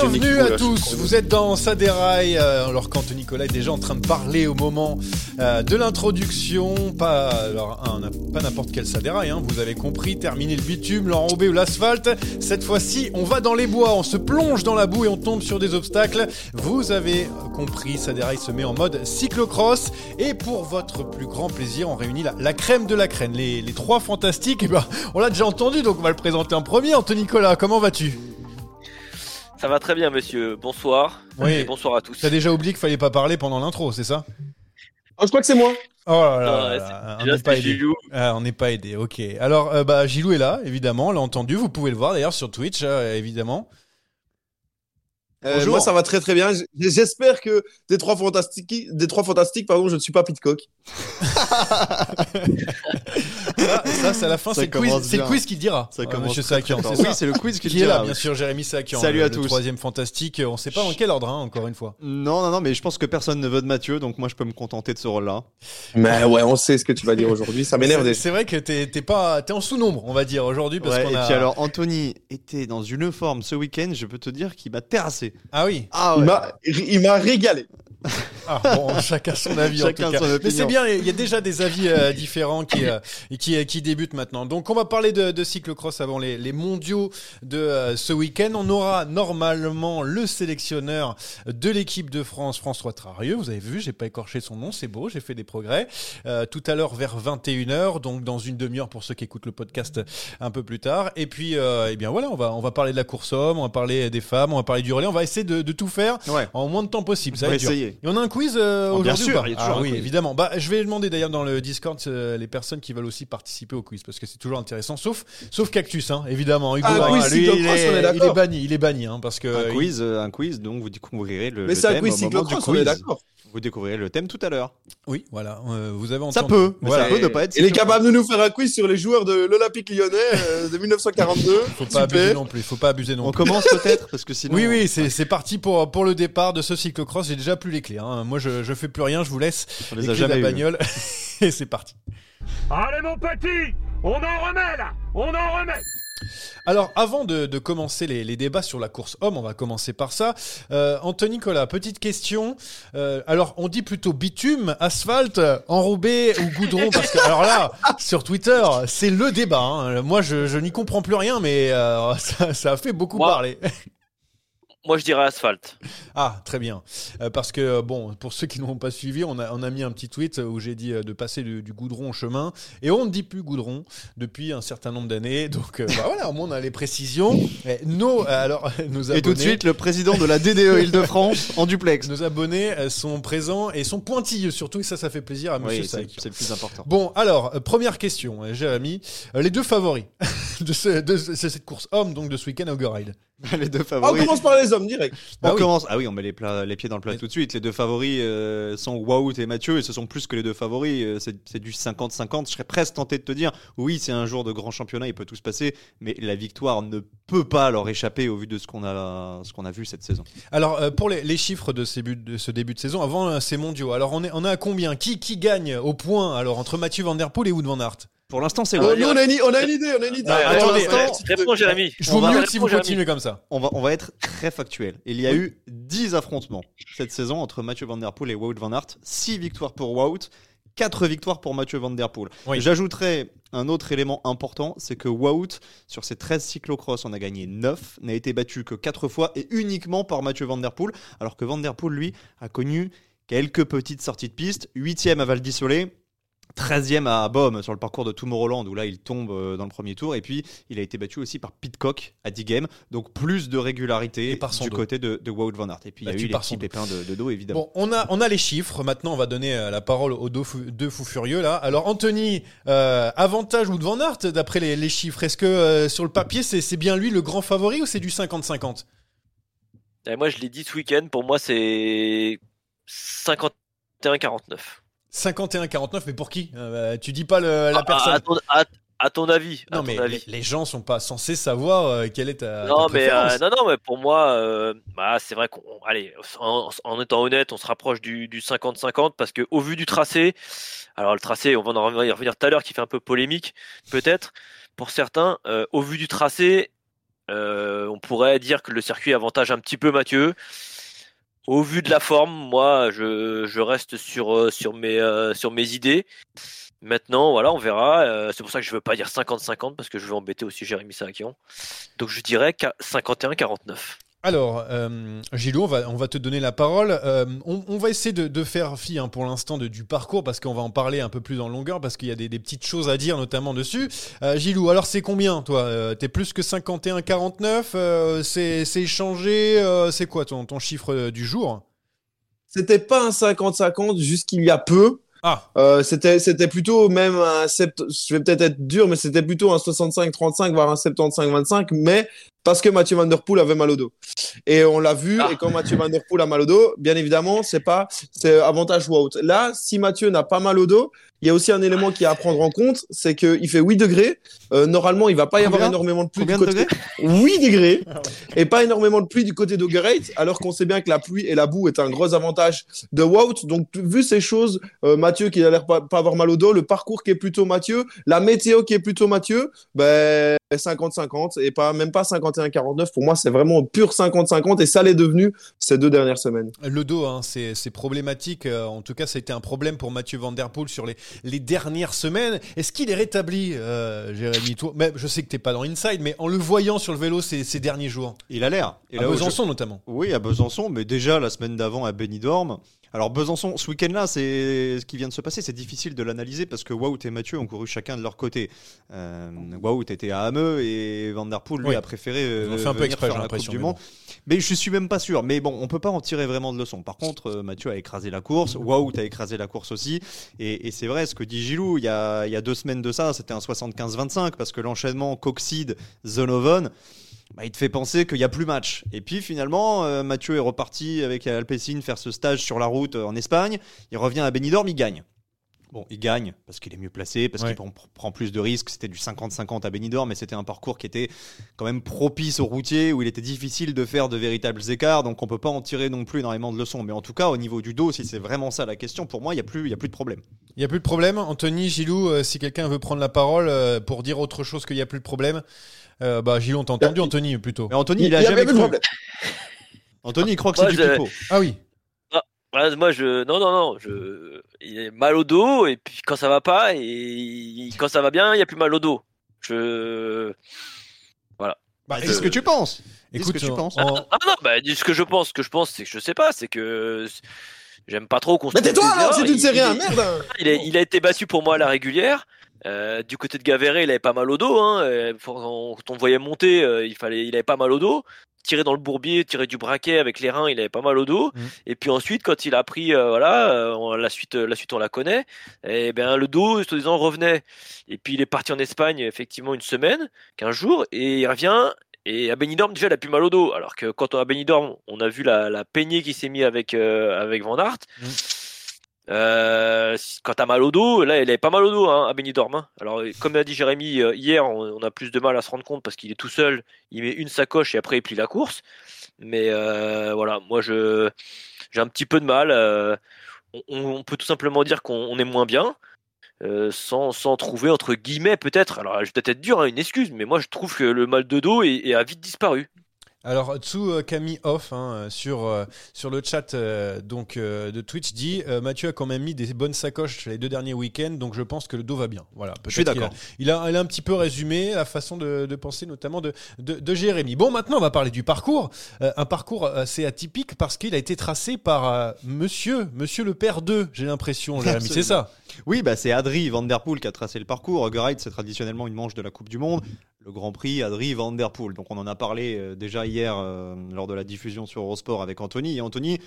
Bienvenue à tous, vous êtes dans Ça déraille, euh, alors qu'Anthony Nicolas est déjà en train de parler au moment euh, de l'introduction, pas, alors, un- pas n'importe quel Ça déraille, hein, vous avez compris, terminer le bitume, l'enrobé ou l'asphalte, cette fois-ci on va dans les bois, on se plonge dans la boue et on tombe sur des obstacles, vous avez compris, Ça déraille se met en mode cyclocross, et pour votre plus grand plaisir, on réunit la, la crème de la crème, les, les trois fantastiques, eh ben, on l'a déjà entendu, donc on va le présenter en premier, Anthony Nicolas, comment vas-tu? Ça va très bien, monsieur. Bonsoir. Oui. Et bonsoir à tous. T'as déjà oublié qu'il fallait pas parler pendant l'intro, c'est ça? Oh, je crois que c'est moi. Oh là là, Non, là ouais, là, c'est- on n'est pas aidé. Ah, on n'est pas aidé, ok. Alors, euh, bah, Gilou est là, évidemment, on l'a entendu, vous pouvez le voir d'ailleurs sur Twitch, euh, évidemment. Euh, Bonjour. moi, ça va très très bien. J'espère que des trois fantastiques, des trois fantastiques, pardon, je ne suis pas Pitcock. Ça, ça, c'est à la fin, c'est le quiz, le qui le dira. Ça euh, Monsieur Sakian, c'est Oui, ça c'est le quiz qui le Qui est là, dira, bien sûr, Jérémy Sakian. Salut le, à le tous. troisième fantastique, on sait pas dans quel ordre, hein, encore une fois. Non, non, non, mais je pense que personne ne veut de Mathieu, donc moi je peux me contenter de ce rôle-là. Mais ouais, on sait ce que tu vas dire aujourd'hui. Ça m'énerve C'est déjà. c'est vrai que t'es t'es pas, t'es en sous-nombre, on va dire, aujourd'hui, parce Ouais, qu'on et a... puis alors, Anthony était dans une forme ce week-end, je peux te dire qu'il m'a terrassé. Ah oui Ah Il ouais. Il m'a régalé. Ah, bon, chacun son avis Chacun en tout cas. son Mais c'est bien, il y a déjà des avis euh, différents qui, euh, qui, qui débutent maintenant. Donc on va parler de, de cyclocross avant les, les mondiaux de euh, ce week-end. On aura normalement le sélectionneur de l'équipe de France, François Trarieux. Vous avez vu, j'ai pas écorché son nom, c'est beau, j'ai fait des progrès. Euh, tout à l'heure vers 21h, donc dans une demi-heure pour ceux qui écoutent le podcast un peu plus tard. Et puis, euh, eh bien voilà, on va, on va parler de la course homme, on va parler des femmes, on va parler du relais, on va essayer de, de tout faire Ouais. en moins de temps possible. Ça va va on a un quiz euh, Oh, bien aujourd'hui sûr, ou pas il y a toujours Ah un oui, quiz. évidemment. Bah, je vais demander d'ailleurs dans le Discord euh, les personnes qui veulent aussi participer au quiz parce que c'est toujours intéressant. Sauf, sauf Cactus, hein, évidemment. Hugo, Ah, hein, quiz lui, il, cyclocross, est, on est il est d'accord. banni, il est banni, hein, parce que Un il- quiz, euh, un quiz, donc vous découvrirez le, Mais le c'est un thème quiz au moment du cyclocross, on est quiz. d'accord. Vous découvrirez le thème tout à l'heure. Oui, voilà. euh, vous avez entendu. Ça peut, mais Voilà. ça peut ne pas être. Il est capable de nous faire un quiz sur les joueurs de l'Olympique lyonnais euh, de 1942. Faut pas abuser non plus. Faut pas abuser non On plus. commence peut-être parce que sinon. Oui, oui, c'est c'est parti pour, pour le départ de ce cyclocross. J'ai déjà plus les clés. Hein. Moi, je, je fais plus rien. Je vous laisse On les les a de la jamais eues. bagnole. Et c'est parti. Allez mon petit, on en remet là, on en remet. Alors, avant de, de commencer les, les débats sur la course homme, on va commencer par ça. Euh, Anthony Nicolas, petite question. Euh, alors, on dit plutôt bitume, asphalte, enrobé ou goudron Parce que, alors là, sur Twitter, c'est le débat. hein. Moi, je, je n'y comprends plus rien, mais euh, ça, ça a fait beaucoup Moi- parler. Moi, je dirais asphalte. Ah, très bien. Euh, parce que, bon, pour ceux qui n'ont pas suivi, on a, on a mis un petit tweet où j'ai dit euh, de passer du, du goudron au chemin. Et on ne dit plus goudron depuis un certain nombre d'années. Donc, euh, bah voilà, au moins, on a les précisions. Et nos, euh, alors, nos abonnés, Et tout de suite, le président de la DDE Île-de-France en duplex. nos abonnés euh, sont présents et sont pointilleux surtout. Et ça, ça fait plaisir à monsieur Oui, c'est le plus important. Bon, alors, euh, première question, euh, Jérémy. Euh, les deux favoris de, ce- de ce- cette course homme, donc de ce week-end à Oggeride les deux Ah, on favoris. commence par les hommes direct. Bah on oui. commence. Ah oui, on met les, plats- les pieds dans le plat Mais- tout de suite. Les deux favoris euh, sont Wout et Mathieu, et ce sont plus que les deux favoris. euh, C'est c'est du 50-50. Je serais presque tenté de te dire, oui, c'est un jour de grand championnat, il peut tout se passer, mais la victoire ne peut pas leur échapper au vu de ce qu'on a, ce qu'on a vu cette saison. Alors, euh, pour les, les chiffres de, ces buts- de ce début de saison, avant euh, ces mondiaux, alors on est, on est à combien? Qui, qui gagne au point alors entre Mathieu Van Der Poel et Wood Van Aert? Pour l'instant, c'est Oh, on a, une, on a une idée, on a une idée. Ah, Ouais, attendez, Réponds, Jérémy. Je On vous mute si vous continuez comme ça. On va, on va être très factuel. Il y a eu 10 affrontements cette saison entre Mathieu Van Der Poel et Wout Van Aert. 6 victoires pour Wout, 4 victoires pour Mathieu Van Der Poel. Oui. J'ajouterais un autre élément important, c'est que Wout, sur ses 13 cyclocross, en a gagné 9, n'a été battu que 4 fois et uniquement par Mathieu Van Der Poel, alors que Van Der Poel, lui, a connu quelques petites sorties de piste. 8ème à Val d'Isolé. 13e à Baume sur le parcours de Tomorrowland où là il tombe euh, dans le premier tour et puis il a été battu aussi par Pitcock à Diegem donc plus de régularité Et par son du dos. côté de, de Wout van Aert et puis il y a Battu eu les par son petits pépins de, de dos évidemment Bon, on a, on a les chiffres. Maintenant, on va donner euh, la parole aux deux fous, deux fous furieux là. Alors, Anthony, euh, avantage Wood Van Aert d'après les, les chiffres. Est-ce que euh, sur le papier, c'est c'est bien lui le grand favori ou c'est du 50-50 Et moi, je l'ai dit ce week-end. Pour moi, c'est 51-49. 51-49, mais pour qui? Euh, Tu dis pas le- la Ah, personne. À, ton, à- à ton avis. à non, ton mais avis. les, les gens sont pas censés savoir euh, quelle est ta, Non ta mais, préférence. euh, non, non, mais pour moi, bah, c'est vrai qu'on. Allez, en, en étant honnête, on se rapproche du du 50-50 parce que au vu du tracé, alors le tracé, on va en revenir tout à l'heure, qui fait un peu polémique, peut-être, pour certains, au vu du tracé, euh, on pourrait dire que le circuit avantage un petit peu Mathieu. Au vu de la forme, moi, je, je reste sur, euh, sur, mes, euh, sur mes idées. Maintenant, voilà, on verra. Euh, c'est pour ça que je veux pas dire 50-50 parce que je veux embêter aussi Jérémy Sarakian. Donc je dirais qu'à 51-49. Alors, euh, Gilou, on va, on va te donner la parole. Euh, on, on va essayer de, de faire fi hein, pour l'instant de- du parcours parce qu'on va en parler un peu plus en longueur parce qu'il y a des, des petites choses à dire notamment dessus. Euh, Gilou, alors c'est combien toi Euh, T'es plus que 51-49 euh, C'est c'est échangé euh, C'est quoi ton, ton chiffre du jour? C'était pas un 50-50 jusqu'il y a peu. Ah, Euh, c'était c'était plutôt même un sept- je vais peut-être être dur mais c'était plutôt un 65-35 voire un 75-25 mais parce que Mathieu Van Der Poel avait mal au dos. Et on l'a vu Ah. et quand Mathieu Van Der Poel a mal au dos bien évidemment c'est pas c'est avantage Wout là si Mathieu n'a pas mal au dos il y a aussi un élément qui est à prendre en compte c'est que il fait 8 degrés. Euh, normalement il va pas y avoir énormément de pluie Combien du de côté degrés 8 degrés et pas énormément de pluie du côté d'Ogereit, alors qu'on sait bien que la pluie et la boue est un gros avantage de Wout. Donc, vu ces choses, euh, Mathieu qui a l'air pas, pas avoir mal au dos, le parcours qui est plutôt Mathieu, la météo qui est plutôt Mathieu, ben 50-50 et pas même pas 51-49. Pour moi, c'est vraiment pur 50-50 et ça l'est devenu ces deux dernières semaines. le dos, hein, c'est problématique. Euh, en tout cas, ça a été un problème pour Mathieu Van Der Poel sur les, les dernières semaines. Est-ce qu'il est rétabli, euh, Jérémy? Toi, mais Je sais que t'es pas dans Inside, mais en le voyant sur le vélo ces, ces derniers jours, il a l'air et à là où je- Besançon notamment. Oui, à Besançon, mais déjà la semaine d'avant à Benidorm. Alors Besançon, ce week-end-là, c'est ce qui vient de se passer. C'est difficile de l'analyser parce que Wout et Mathieu ont couru chacun de leur côté. Euh, Wout était à Hameux et Van Der Poel lui Oui. a préféré euh, ont fait un peu exprès, faire la Coupe du mais Monde. Mais je suis même pas sûr. Mais bon, on peut pas en tirer vraiment de leçon. Par contre, euh, Mathieu a écrasé la course, Wout a écrasé la course aussi. Et, et c'est vrai, ce que dit Gilou, il y a, il y a deux semaines de ça, c'était un 75-25 parce que l'enchaînement Coxide, Zonovan. Bah, il te fait penser qu'il n'y a plus match. Et puis finalement, euh, Mathieu est reparti avec Alpecin faire ce stage sur la route euh, en Espagne. Il revient à Benidorm, il gagne. Bon, il gagne parce qu'il est mieux placé, parce Ouais. qu'il pr- prend plus de risques. C'était du 50-50 à Benidorm, mais c'était un parcours qui était quand même propice aux routiers, où il était difficile de faire de véritables écarts. Donc on peut pas en tirer non plus énormément de leçons. Mais en tout cas, au niveau du dos, si c'est vraiment ça la question, pour moi, il n'y a, plus- il y a plus de problème. Il n'y a plus de problème. Anthony, Gilou, euh, si quelqu'un veut prendre la parole euh, pour dire autre chose qu'il n'y a plus de problème. Euh, bah, Gilou, on t'a entendu, Anthony, plutôt. Mais Anthony, il, Il a jamais cru. problème. Anthony, il croit que c'est du je- pipeau. Ah oui. Ouais, moi, je. Non, non, non. Je... Il est mal au dos, et puis quand ça va pas, et quand ça va bien, il y a plus mal au dos. Je. Bah, Dis ce que tu penses. Dis ce Écoute, que tu en- penses. en- Ah non, bah, dis ce que je pense. Ce que je pense, c'est que je sais pas, c'est que. J'aime pas trop qu'on se Mais tais-toi, c'est une Il- série il- 1, merde. Il a, il a été battu pour moi à la régulière. Euh, du côté de Gaverret, il avait pas mal au dos. Hein. Euh, Quand on voyait monter, euh, il fallait, il avait pas mal au dos. tirer dans le bourbier, tirer du braquet avec les reins, il avait pas mal au dos. Mm. Et puis ensuite, quand il a pris, euh, voilà, on- la suite, la suite on la connaît. Et ben le dos, soi-disant, revenait. Et puis il est parti en Espagne effectivement une semaine, 15 jours, et il revient. Et à Benidorm déjà il a plus mal au dos. Alors que quand on a Benidorm, on a vu la, la peignée qui s'est mis avec avec Van Aert. Mm. Euh, quand t'as mal au dos, là, il avait pas mal au dos hein, à Benidorm. hein. Alors, comme a dit Jérémy euh, hier, on, a plus de mal à se rendre compte parce qu'il est tout seul. Il met une sacoche et après il plie la course. Mais euh, voilà, moi je j'ai un petit peu de mal. euh, on, peut tout simplement dire qu'on on est moins bien. sans, sans trouver entre guillemets peut-être, alors je vais peut-être être dur, hein, une excuse, mais moi je trouve que le mal de dos a vite disparu. Alors Tsu euh, Camille Off hein, euh, sur, euh, sur le chat euh, donc, euh, de Twitch dit Mathieu a quand même mis des bonnes sacoches les deux derniers week-ends donc je pense que le dos va bien. Voilà, Je suis d'accord. a- Il a, il a un petit peu résumé la façon de, de penser notamment de, de, de Jérémy. Bon maintenant on va parler du parcours. Un parcours assez atypique parce qu'il a été tracé par monsieur, monsieur le père 2 j'ai l'impression Jérémy, c'est ça? Oui, bah, c'est Adri Van Der Poel qui a tracé le parcours. Ride, c'est traditionnellement une manche de la Coupe du Monde. Le Grand Prix, Adri Van Der Poel. Donc on en a parlé euh, déjà hier euh, lors de la diffusion sur Eurosport avec Anthony. Et Anthony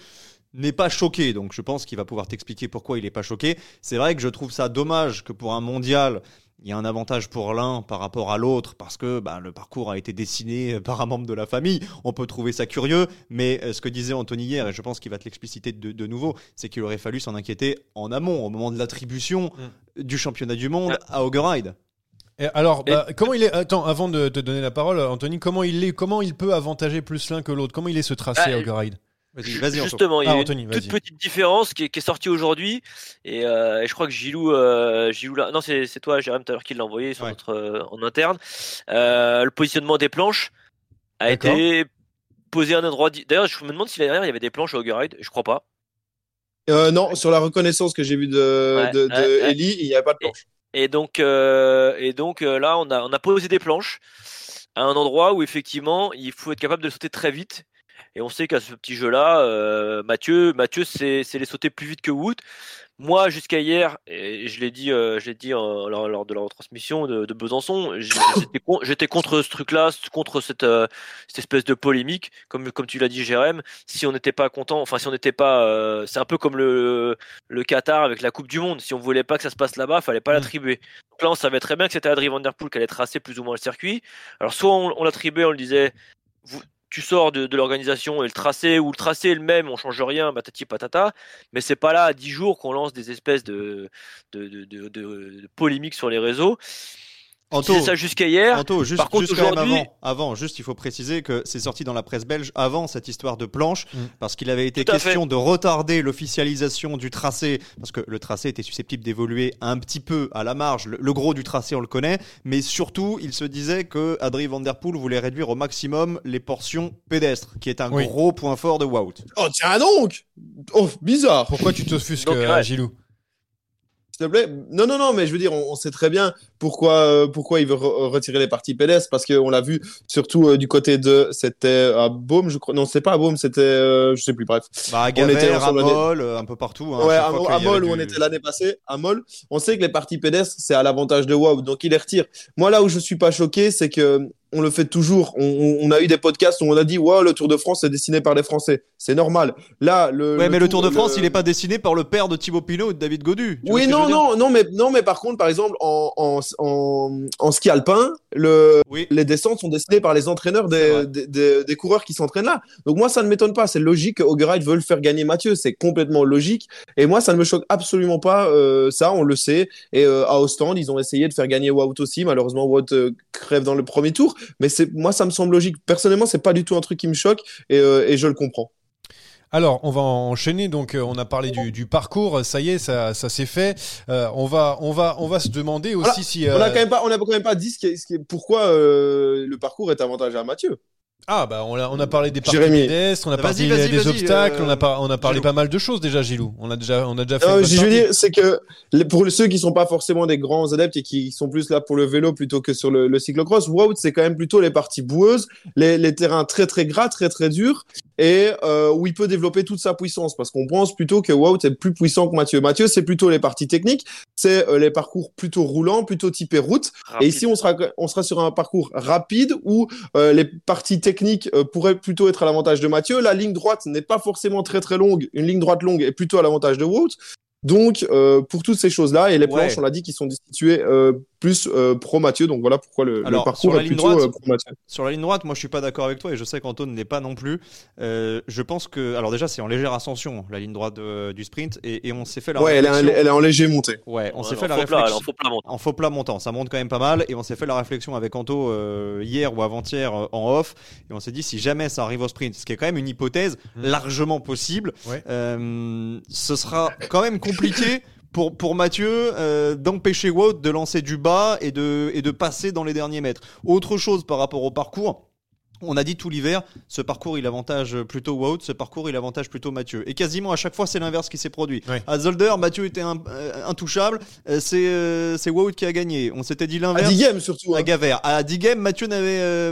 n'est pas choqué, donc je pense qu'il va pouvoir t'expliquer pourquoi il n'est pas choqué. C'est vrai que je trouve ça dommage que pour un mondial, il y a un avantage pour l'un par rapport à l'autre parce que bah, le parcours a été dessiné par un membre de la famille. On peut trouver ça curieux, mais euh, ce que disait Anthony hier, et je pense qu'il va te l'expliciter de, de nouveau, c'est qu'il aurait fallu s'en inquiéter en amont, au moment de l'attribution du championnat du monde à Ride. Et alors, bah, comment il est Attends, avant de te donner la parole, Anthony, comment il est Comment il peut avantager plus l'un que l'autre? Comment il est ce tracé Ah, à Oggeride Vas-y, vas-y, Anto. Justement, il y Ah, a Anthony, une toute petite différence qui est, qui est sortie aujourd'hui. Et, euh, et je crois que Gilou, euh, Gilou là, non, c'est toi, Jérôme, tout à l'heure qui l'a envoyé sur Ouais. notre, euh, en interne. Euh, le positionnement des planches a été posé à un endroit. D'ailleurs, je me demande si l'année dernière il y avait des planches au Ride. Je crois pas. Euh, non, sur la reconnaissance que j'ai vue de, Ouais, de, de ouais, ouais. Ellie, il n'y avait pas de planche. Et donc, euh, euh, là, on a, on a posé des planches à un endroit où effectivement, il faut être capable de sauter très vite. Et on sait qu'à ce petit jeu-là, euh, Mathieu, Mathieu, c'est c'est les sauter plus vite que Wood. Moi, jusqu'à hier, et je l'ai dit, euh, je l'ai dit en- lors, lors de la retransmission de, de Besançon, j'étais con- j'étais contre ce truc-là, contre cette, euh, cette espèce de polémique, comme comme tu l'as dit, Jérém. Si on n'était pas content, enfin si on n'était pas, euh, c'est un peu comme le le Qatar avec la Coupe du Monde. Si on voulait pas que ça se passe là-bas, fallait pas Mm. l'attribuer. Donc là, on savait très bien que c'était Adrien Van Der Poel qui allait tracer plus ou moins le circuit. Alors soit on, on l'attribuait, on le disait, vous, tu sors de, l'organisation et le tracé ou le tracé est le même, on change rien, patati patata. Mais c'est pas là à 10 jours qu'on lance des espèces de polémiques sur les réseaux. Anto, C'est ça jusqu'à hier. Anto, juste, Par contre, aujourd'hui- avant, avant, juste il faut préciser que c'est sorti dans la presse belge avant cette histoire de planche, Mm. parce qu'il avait été question de retarder l'officialisation du tracé, parce que le tracé était susceptible d'évoluer un petit peu à la marge. Le, le gros du tracé, on le connaît, mais surtout, il se disait que Adrien Van Der Poel voulait réduire au maximum les portions pédestres, qui est un Oui. gros point fort de Wout. Oh, tiens donc Oh, bizarre Pourquoi tu t'offusques, Donc, euh, ouais. Gilou? S'il te plaît. Non, non, non, mais je veux dire, on, on sait très bien pourquoi, euh, pourquoi il veut re- retirer les parties pédestres, parce qu'on l'a vu surtout euh, du côté de. C'était à Baume, je crois. Non, c'est pas à Baume, c'était. euh, je sais plus, bref. Bah, à On était à Moll, euh, un peu partout. hein, ouais, à, à Moll où on était l'année passée, à Moll, on sait que les parties pédestres, c'est à l'avantage de Wow, donc il les retire. Moi, là où je suis pas choqué, c'est que on le fait toujours. On, a eu des podcasts où on a dit, le Tour de France est dessiné par les Français. C'est normal. Là, le. Ouais, mais le Tour de France, le- il n'est pas dessiné par le père de Thibaut Pinot et de David Godu. Oui, non, non, non, mais, non, mais par contre, par exemple, en, en, en, en ski alpin, le, Oui. les descentes sont dessinées par les entraîneurs des, des, des- des coureurs qui s'entraînent là. Donc moi, ça ne m'étonne pas. C'est logique que Augerite veut le faire gagner Mathieu. C'est complètement logique. Et moi, ça ne me choque absolument pas. euh, ça, on le sait. Et euh, à Ostende, ils ont essayé de faire gagner Wout aussi. Malheureusement, Wout euh, crève dans le premier tour. Mais c'est moi, ça me semble logique. Personnellement, c'est pas du tout un truc qui me choque. Et, euh, et je le comprends. Alors, on va enchaîner. Donc, euh, on a parlé du, du parcours. Ça y est, ça, ça s'est fait. Euh, on va, on va, on va se demander aussi Voilà. si. On a euh, quand même pas, on a quand même pas dit ce qui est- ce qui est- pourquoi euh, le parcours est avantageux à Mathieu. Ah bah on a, on a parlé des parties on a parlé vas-y, des vas-y, obstacles, euh, on a par- on a parlé Gilou. pas mal de choses déjà, Gilou. On a déjà, on a déjà fait. Non, je veux dire, c'est que pour ceux qui sont pas forcément des grands adeptes et qui sont plus là pour le vélo plutôt que sur le, le cyclocross, Wout, c'est quand même plutôt les parties boueuses, les, les terrains très très gras, très très durs. Et euh, où il peut développer toute sa puissance parce qu'on pense plutôt que Wout est plus puissant que Mathieu. Mathieu, c'est plutôt les parties techniques, c'est euh, les parcours plutôt roulants, plutôt typés route. Et ici, on sera, on sera sur un parcours rapide où euh, les parties techniques euh, pourraient plutôt être à l'avantage de Mathieu. La ligne droite n'est pas forcément très très longue. Une ligne droite longue est plutôt à l'avantage de Wout. Donc, euh, pour toutes ces choses-là, et les Ouais. planches, on l'a dit, qui sont situées euh, plus euh, pro Mathieu. Donc voilà pourquoi le, le Alors, sur parcours la est ligne plutôt droite, euh, pro Mathieu. Sur la ligne droite, moi je suis pas d'accord avec toi et je sais qu'Anton n'est pas non plus. Euh, je pense que, alors déjà c'est en légère ascension la ligne droite du sprint et, et on s'est fait la Ouais, elle est, réflexion. elle est en léger montée. Ouais, on Ouais, s'est fait la plat, réflexion en faux plat montant. en faux plat montant. Ça monte quand même pas mal et on s'est fait la réflexion avec Anto euh, hier ou avant-hier euh, en off et on s'est dit si jamais ça arrive au sprint, ce qui est quand même une hypothèse largement possible, Ouais. euh, ce sera quand même compliqué. Pour, pour Mathieu, euh, d'empêcher Wout de lancer du bas et de, et de passer dans les derniers mètres. Autre chose par rapport au parcours, on a dit tout l'hiver, ce parcours il avantage plutôt Wout, ce parcours il avantage plutôt Mathieu. Et quasiment à chaque fois c'est l'inverse qui s'est produit. Ouais. À Zolder, Mathieu était un- euh, intouchable, euh, c'est euh, c'est Wout qui a gagné. On s'était dit À l'inverse. 10 games surtout. hein. À Gaver. À 10 games, Mathieu, n'avait,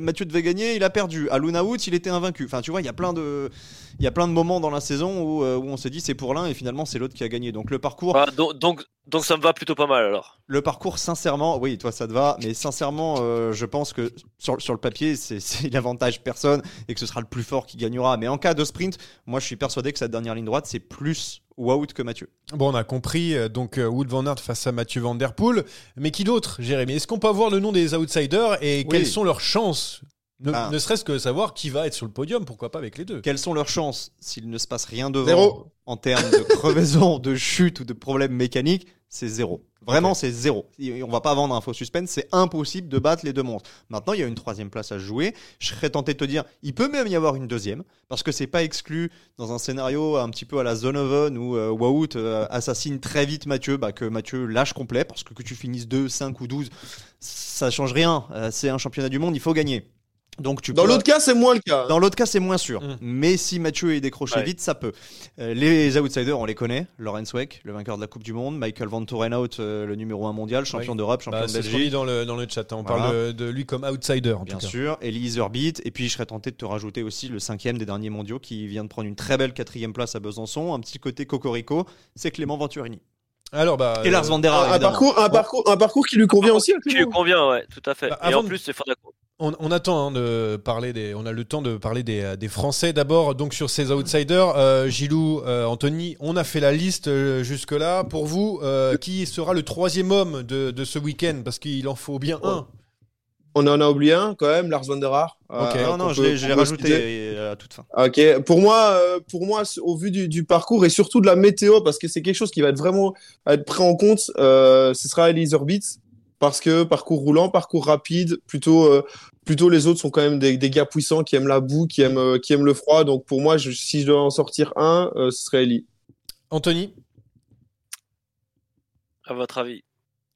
Mathieu devait gagner, il a perdu. À Luna Woods, il était invaincu. Enfin, tu vois, il y a plein de, il y a plein de moments dans la saison où, euh, où on s'est dit c'est pour l'un et finalement c'est l'autre qui a gagné. Donc le parcours, Ah, donc, donc, donc ça me va plutôt pas mal alors. le parcours, sincèrement, oui, toi ça te va, mais sincèrement, euh, je pense que sur, sur le papier, c'est l'avantage personne et que ce sera le plus fort qui gagnera. Mais en cas de sprint, moi je suis persuadé que cette dernière ligne droite, c'est plus Wout que Mathieu. Bon, on a compris, euh, donc Wood van Aert face à Mathieu Van Der Poel. Mais qui d'autre, Jérémy? Est-ce qu'on peut avoir le nom des outsiders et Oui. quelles sont leurs chances ne, Ah. ne serait-ce que savoir qui va être sur le podium, pourquoi pas avec les deux Quelles sont leurs chances s'il ne se passe rien devant Zéro. en termes de crevaison, de chute ou de problèmes mécaniques C'est zéro. Vraiment, c'est zéro. Et On va pas vendre un faux suspense, c'est impossible de battre les deux monstres. Maintenant, il y a une troisième place à jouer. Je serais tenté de te dire, il peut même y avoir une deuxième, parce que c'est pas exclu dans un scénario un petit peu à la Zone Oven où euh, Wout euh, assassine très vite Mathieu, bah, que Mathieu lâche complet, parce que que tu finisses 2, 5 ou 12, ça change rien. Euh, c'est un championnat du monde, il faut gagner. Donc tu Dans peux- l'autre cas, c'est moins le cas. dans l'autre cas, c'est moins sûr. Mm. Mais si Mathieu est décroché Ouais. vite, ça peut. Euh, les outsiders, on les connaît. Lorenz Weck, le vainqueur de la Coupe du Monde. Michael Van Torenhout, euh, le numéro 1 mondial, champion Ouais. d'Europe, champion Bah, de C'est ce qu'on dit Belgique. dans le, dans le chat. hein. On Voilà. parle de, lui comme outsider, en Bien tout cas. sûr, Elise Herbit. Et puis, je serais tenté de te rajouter aussi le cinquième des derniers mondiaux qui vient de prendre une très belle quatrième place à Besançon. Un petit côté cocorico, c'est Clément Venturini. Alors, bah, Et Lars euh, Van Der un, parcours, un, parcours, un parcours qui lui convient aussi. à Qui lui convient, ouais, tout à fait. Bah, Et en plus, c'est Fondacro. On, on attend hein, de parler des, on a le temps de parler des, euh, des Français d'abord. Donc sur ces outsiders, euh, Gilou, euh, Anthony, on a fait la liste euh, jusque là. Pour vous, euh, qui sera le troisième homme de, de ce week-end? Parce qu'il en faut bien un. On en a oublié un quand même, Lars van der Aar. Ok. Euh, non, non, je peut- l'ai je rajouté à toute fin. Ok, pour moi, euh, pour moi, au vu du, du parcours et surtout de la météo, parce que c'est quelque chose qui va être vraiment à être pris en compte, euh, ce sera Elise Orbitz, parce que parcours roulant, parcours rapide, plutôt, euh, plutôt les autres sont quand même des, des gars puissants qui aiment la boue, qui aiment, euh, qui aiment le froid. Donc pour moi, je- si je dois en sortir un, euh, ce serait Ellie. Anthony? À votre avis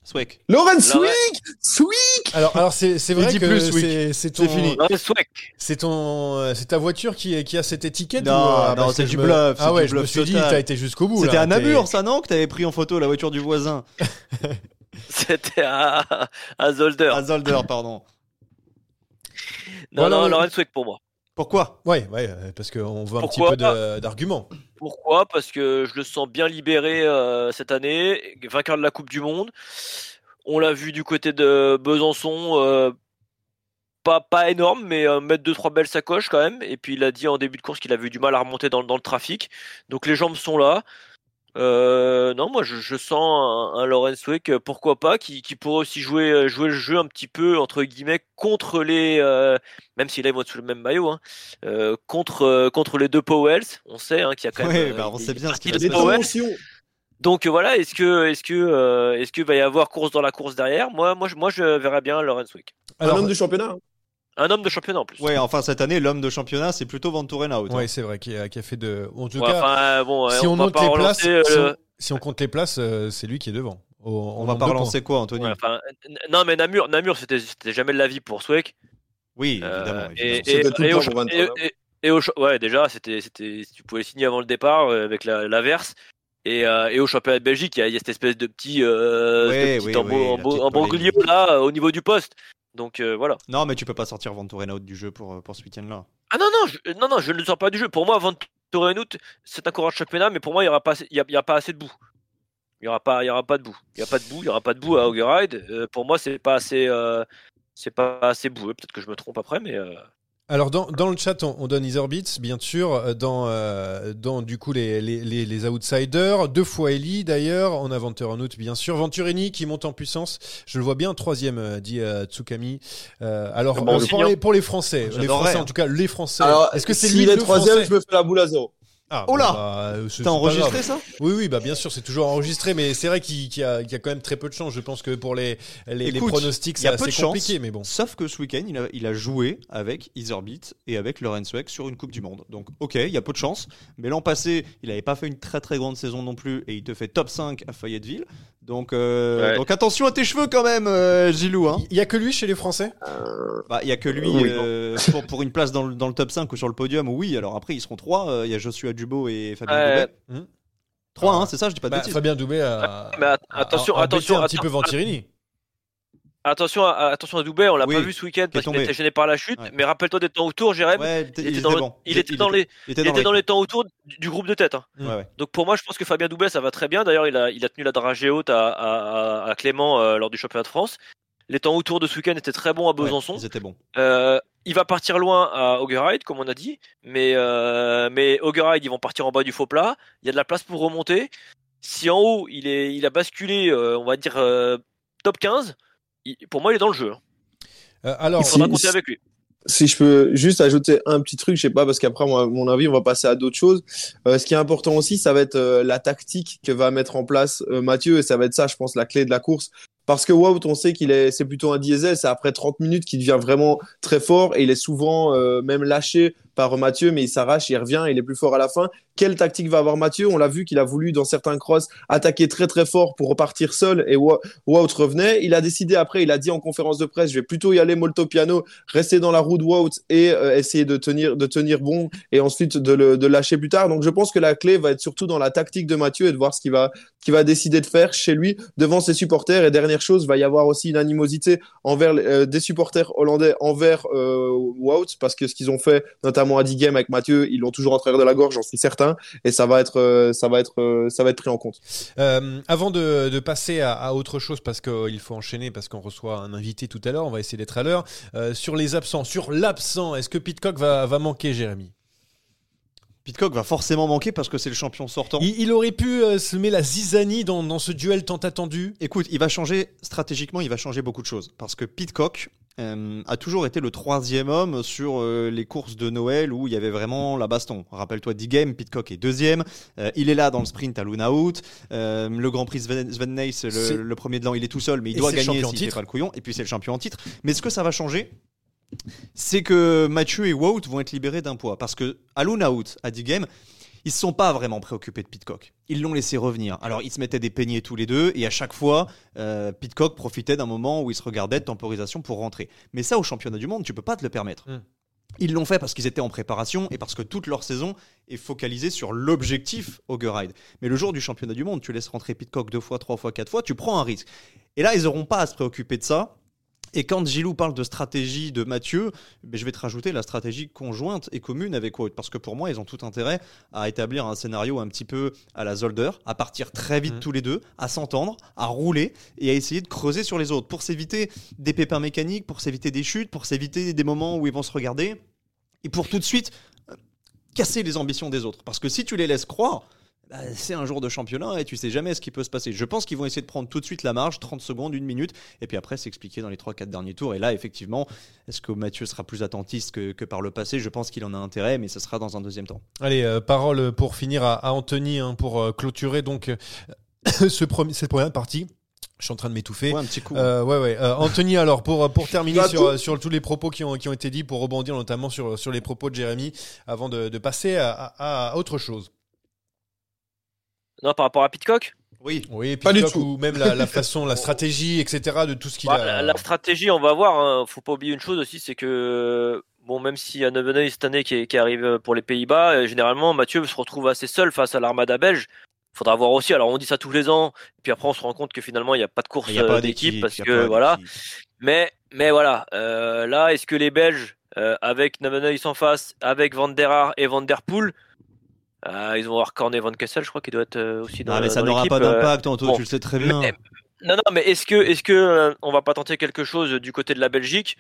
Swek. Lauren Swick, Swick. Alors, alors c'est c'est vrai que c'est c'est C'est ton- fini. C'est ton, c'est ta voiture qui, qui a cette étiquette Non, ou, euh, non, parce c'est du me- bluff, Ah ouais, du je me suis dit, t'as été jusqu'au bout. C'était à Namur, ça, non Que t'avais pris en photo la voiture du voisin C'était à, à Zolder. À Zolder, pardon. non, Voilà, non, ouais. Lorenz Swek pour moi. Pourquoi? Ouais, ouais, euh, parce qu'on veut un petit peu de- d'arguments. Pourquoi? Parce que je le sens bien libéré euh, cette année, vainqueur de la Coupe du Monde. On l'a vu du côté de Besançon, euh, pas, pas énorme, mais euh, mettre deux trois belles sacoches quand même. Et puis il a dit en début de course qu'il avait eu du mal à remonter dans, dans le trafic. Donc les jambes sont là. Euh, non, moi je, je sens un, un Lorenz Weck, euh, pourquoi pas, qui, qui pourrait aussi jouer, euh, jouer le jeu un petit peu entre guillemets contre les, euh, même si ils vont être sous le même maillot, hein, euh, contre contre les deux Powells. On sait hein, qu'il y a quand même. Ouais, euh, bah, on y sait bien ce partie qui va des se Des passer. Powells. promotions. Donc euh, voilà, est-ce que est-ce que euh, est-ce que va y avoir course dans la course derrière? Moi, moi, je, moi, je verrais bien Weck. Un Alors, homme de championnat. hein. Un homme de championnat en plus. Ouais, enfin cette année, l'homme de championnat, c'est plutôt Van Tourenhout. ouais, c'est vrai, qui a, qui a fait de. En tout Ouais, cas, enfin, bon, si on, pas les places, si, on, si on compte les places, euh, c'est lui qui est devant. Au- en On va pas de relancer quoi, Anthony ouais, enfin, n- non, mais Namur, Namur, c'était jamais de la vie pour Sweck. Oui, Euh, évidemment. et, évidemment. Au, et- et- ouais, déjà, c'était, c'était, tu pouvais signer avant le départ euh, avec la, l'averse. Et, euh, et au championnat de Belgique, il y, a- il y a cette espèce de petit, euh, Ouais, de petit oui, oui, la embroglio polémique. là euh, au niveau du poste. Donc euh, voilà. Non, mais tu peux pas sortir Ventura Out du jeu pour, euh, pour ce week-end-là. Ah non, non, je, non, non, je ne le sors pas du jeu. Pour moi, Ventura Out, c'est un coureur de championnat, mais pour moi, il n'y aura pas, assez- y a, il y a pas assez de bout. Il n'y aura, pas- il y aura pas de bout. Il n'y a pas de bout, il y aura pas de bout à Hoggeride. Euh, pour moi, c'est pas assez. c'est pas assez boueux. Peut-être que je me trompe après, mais. Alors dans, dans le chat, on, on donne Etherbeats, bien sûr, euh, dans, euh, dans du coup les, les, les, les outsiders, deux fois Ellie d'ailleurs, on a Venture en août bien sûr, Venturini qui monte en puissance, je le vois bien troisième, euh, dit euh, Tsukami. Euh, alors bon, pour, pour les Français, les Français en hein. tout cas, les Français. Est-ce que c'est s'il lui est le troisième, Français je me fais la boule à zéro. Ah, Oh là bah, euh, T'as enregistré ça Oui, oui, bah bien sûr, c'est toujours enregistré, mais c'est vrai qu'il y, a- qu'il y a quand même très peu de chance. Je pense que pour les, les, les Écoute, pronostics, il y c'est a peu assez de chance. compliqué, mais bon. Sauf que ce week-end, il a, il a joué avec Etherbeat et avec Lorenz Weck sur une Coupe du Monde. Donc, ok, il y a peu de chance. Mais l'an passé, il n'avait pas fait une très très grande saison non plus et il te fait top 5 à Fayetteville. Donc, euh, Ouais. donc attention à tes cheveux quand même, euh, Gilou. Hein. Il y a que lui chez les Français? Bah, il y a que lui Oui. euh, pour, pour une place dans le, dans le top 5 ou sur le podium. Oui, alors après, ils seront trois. Euh, Il y a Joshua Dubo et Fabien Ouais. Doubet. Hmm. 3, hein, c'est ça, je dis pas de Bah, bêtises. Fabien Doubet a, Mais attention, a- a attention, un petit peu. Venturini. Attention à, attention à Doubet, on l'a Oui, pas vu ce week-end parce qu'il était gêné par la chute. Ouais. Mais rappelle-toi des temps autour, Jérém. Ouais, il était, dans, le- bon. il était dans les, il était il était dans les- les temps autour du, du groupe de tête. hein. Ouais. Donc pour moi, je pense que Fabien Doubet, ça va très bien. D'ailleurs, il a, il a tenu la dragée haute à, à- à- à Clément euh, lors du championnat de France. Les temps autour de ce week-end étaient très bons à Besançon. Ils étaient bons. Euh, il va partir loin à Hoggeride, comme on a dit. Mais, euh, mais ils vont partir en bas du faux plat. Il y a de la place pour remonter. Si en haut, il, est, il a basculé, euh, on va dire, top 15, il- pour moi, il est dans le jeu. hein. Euh, alors, Il faudra Si- compter avec lui. Si je peux juste ajouter un petit truc, je sais pas, parce qu'après, à mon avis, on va passer à d'autres choses. Euh, ce qui est important aussi, ça va être euh, la tactique que va mettre en place Mathieu, et ça va être ça, je pense, la clé de la course. Parce que Wout, on sait qu'il est, c'est plutôt un diesel, c'est après 30 minutes qu'il devient vraiment très fort, et il est souvent même lâché par Mathieu, mais il s'arrache, il revient, il est plus fort à la fin. Quelle tactique va avoir Mathieu? On l'a vu qu'il a voulu, dans certains crosses, attaquer très très fort pour repartir seul, et Wo- Wout revenait. Il a décidé après, il a dit en conférence de presse, je vais plutôt y aller molto piano, rester dans la roue de Wout et euh, essayer de tenir, de tenir bon et ensuite de de lâcher plus tard. Donc je pense que la clé va être surtout dans la tactique de Mathieu et de voir ce qu'il va, qu'il va décider de faire chez lui devant ses supporters. Et dernière chose, va y avoir aussi une animosité envers euh, des supporters hollandais envers euh, Wout parce que ce qu'ils ont fait notamment à 10 games avec Mathieu, ils l'ont toujours en travers de la gorge, j'en suis certain. Et ça va être, euh, ça va être, euh, ça va être pris en compte. Euh, avant de, de passer à, à autre chose, parce qu'il faut enchaîner, parce qu'on reçoit un invité tout à l'heure, on va essayer d'être à l'heure. Euh, sur les absents, sur l'absent, est-ce que Pitcock va, va manquer, Jérémy? Pitcock va forcément manquer parce que c'est le champion sortant. il, il aurait pu euh, semer la zizanie dans, dans ce duel tant attendu? Écoute, il va changer stratégiquement, il va changer beaucoup de choses. Parce que Pitcock euh, a toujours été le troisième homme sur euh, les courses de Noël où il y avait vraiment la baston. Rappelle-toi, 10 games, Pitcock est deuxième. Euh, il est là dans le sprint à Luna Out. Le Grand Prix Sven, Sven Nys, le, le premier de l'an, il est tout seul, mais il Et doit gagner s'il fait titre. pas le couillon. Et puis c'est le champion en titre. Mais ce que ça va changer, c'est que Mathieu et Wout vont être libérés d'un poids. Parce que à Luna Out, à 10 games, ils se sont pas vraiment préoccupés de Pitcock. Ils l'ont laissé revenir. Alors ils se mettaient des peignets tous les deux et à chaque fois, euh, Pitcock profitait d'un moment où il se regardait de temporisation pour rentrer. Mais ça, au championnat du monde, tu peux pas te le permettre. Mm. Ils l'ont fait parce qu'ils étaient en préparation et parce que toute leur saison est focalisée sur l'objectif Hoggeride. Mais le jour du championnat du monde, tu laisses rentrer Pitcock deux fois, trois fois, quatre fois, tu prends un risque. Et là, ils n'auront pas à se préoccuper de ça. Et quand Gilou parle de stratégie de Mathieu, ben, je vais te rajouter la stratégie conjointe et commune avec Wout. Parce que pour moi, ils ont tout intérêt à établir un scénario un petit peu à la Zolder, à partir très vite Mhm. tous les deux, à s'entendre, à rouler et à essayer de creuser sur les autres pour s'éviter des pépins mécaniques, pour s'éviter des chutes, pour s'éviter des moments où ils vont se regarder et pour tout de suite euh, casser les ambitions des autres. Parce que si tu les laisses croire, bah, c'est un jour de championnat et tu sais jamais ce qui peut se passer. Je pense qu'ils vont essayer de prendre tout de suite la marge, 30 secondes, une minute, et puis après s'expliquer dans les 3-4 derniers tours. Et là, effectivement, est-ce que Mathieu sera plus attentiste que, que par le passé? Je pense qu'il en a intérêt, mais ce sera dans un deuxième temps. Allez, euh, parole pour finir à, à Anthony hein, pour euh, clôturer donc euh, ce premier, cette première partie. Je suis en train de m'étouffer. Ouais, un petit coup. Euh, ouais, ouais. Euh, Anthony, alors, pour, pour terminer sur, sur tous les propos qui ont, qui ont été dits, pour rebondir notamment sur, sur les propos de Jérémy, avant de, de passer à, à- à autre chose. Non, par rapport à Pitcock? Oui. Oui, Pas du tout. ou même la, la façon, la stratégie, etc., de tout ce qu'il Bah, a. la, la stratégie, on va voir. Hein. Faut pas oublier une chose aussi, c'est que bon, même s'il y a Neveneuil cette année qui, qui arrive pour les Pays-Bas, euh, généralement Mathieu se retrouve assez seul face à l'armada belge. Faudra voir aussi. Alors on dit ça tous les ans, puis après on se rend compte que finalement il n'y a pas de course Il y a pas euh, d'équipe parce que voilà. Mais Mais voilà, euh, là, est-ce que les Belges, euh, avec Navaneuil en face, avec Van der Haar et Van der Poel, euh, ils vont avoir Cornet Van Kessel, je crois qu'il doit être euh, aussi dans Ah, mais ça n'aura pas euh, d'impact, Anto, bon. tu le sais très bien. Mais- non, non, mais est-ce que, est-ce que euh, on va pas tenter quelque chose du côté de la Belgique?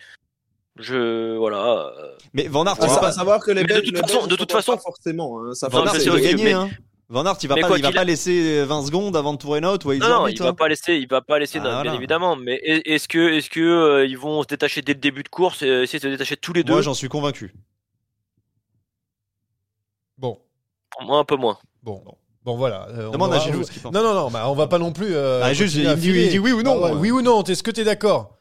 Je, voilà. euh, Mais Van Aert, sa- va à savoir que les Mais de Belges, toute façon- Belges de toute façon- pas forcément. hein, ça Van va Aert, c'est il gagner. mais- Hein. Van Aert, il va Mais pas, quoi il va pas a- laisser 20 secondes avant de tourner out. Ouais, ils Non, non, il va pas laisser, il va pas laisser, Ah, non, bien voilà. évidemment. Mais est- est-ce que, est-ce que euh, ils vont se détacher dès le début de course et essayer de se détacher tous les deux? Moi, j'en suis convaincu. Bon, Moi, un peu moins. bon, bon, voilà. euh, on Demande à Gilou ce qu'il pense. Non, non, non, bah, on va pas non plus. euh, Ah, juste, continuer à il dit- filer. il dit oui ou non. Ah ouais, oui ou non Est-ce que tu es d'accord?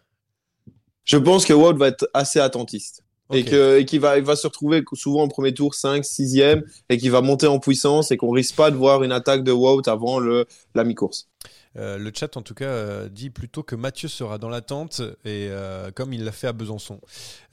Je pense que Wout va être assez attentiste. Et Ok. que- et qu'il va, il va se retrouver souvent au premier tour 5, 6e et qu'il va monter en puissance et qu'on risque pas de voir une attaque de Wout avant le, la mi-course. Euh, le chat, en tout cas, euh, dit plutôt que Mathieu sera dans l'attente, et euh, comme il l'a fait à Besançon.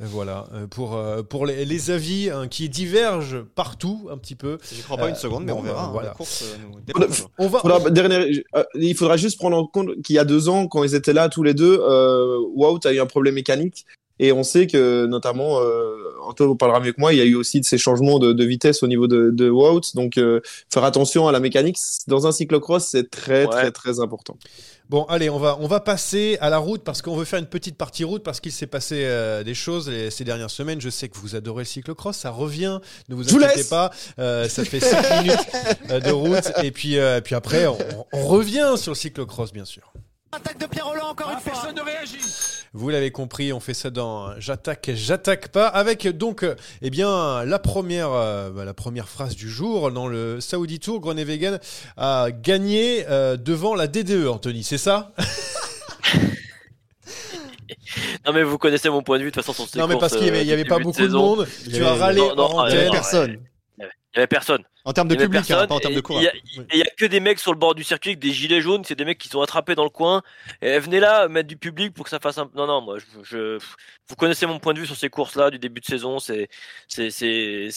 Voilà. Pour, euh, pour les, les avis hein, qui divergent partout, un petit peu. J'y crois pas une seconde, mais bon, on verra. bah, hein, voilà. La course euh, nous Faudra- dépend. On va. Faudra- dernière- euh, il faudra juste prendre en compte qu'il y a deux ans, quand ils étaient là tous les deux, euh, Wout a eu un problème mécanique. Et on sait que, notamment, euh, Antoine parlera mieux que moi, il y a eu aussi de ces changements de, de vitesse au niveau de, de Wout. Donc, euh, faire attention à la mécanique. Dans un cyclocross, c'est très, Ouais. très, très important. Bon, allez, on va, on va passer à la route parce qu'on veut faire une petite partie route parce qu'il s'est passé euh, des choses les- ces dernières semaines. Je sais que vous adorez le cyclocross, ça revient. Ne vous vous inquiétez pas. Euh, ça fait 5 minutes de route et puis, euh, puis après, on, on revient sur le cyclocross, bien sûr. Attaque de Pierre Roland encore une fois. Personne ne réagit. Vous l'avez compris, on fait ça dans J'attaque, j'attaque pas, avec donc euh, eh bien la première, euh, bah, la première phrase du jour dans le Saudi Tour. Groenewegen a gagné euh, devant la DDE, Anthony, c'est ça? Non, mais vous connaissez mon point de vue de toute façon sur ces Non, mais parce qu'il y avait, euh, pas beaucoup de monde. Tu as râlé non, non, en euh, Il y avait antenne. personne. Il avait personne. En termes de public, hein, pas en termes de courage. Il y, a- que des mecs sur le bord du circuit avec des gilets jaunes, c'est des mecs qui sont attrapés dans le coin. Et venez là mettre du public pour que ça fasse un. Non, non, moi, je, je- vous connaissez mon point de vue sur ces courses-là du début de saison. C'est,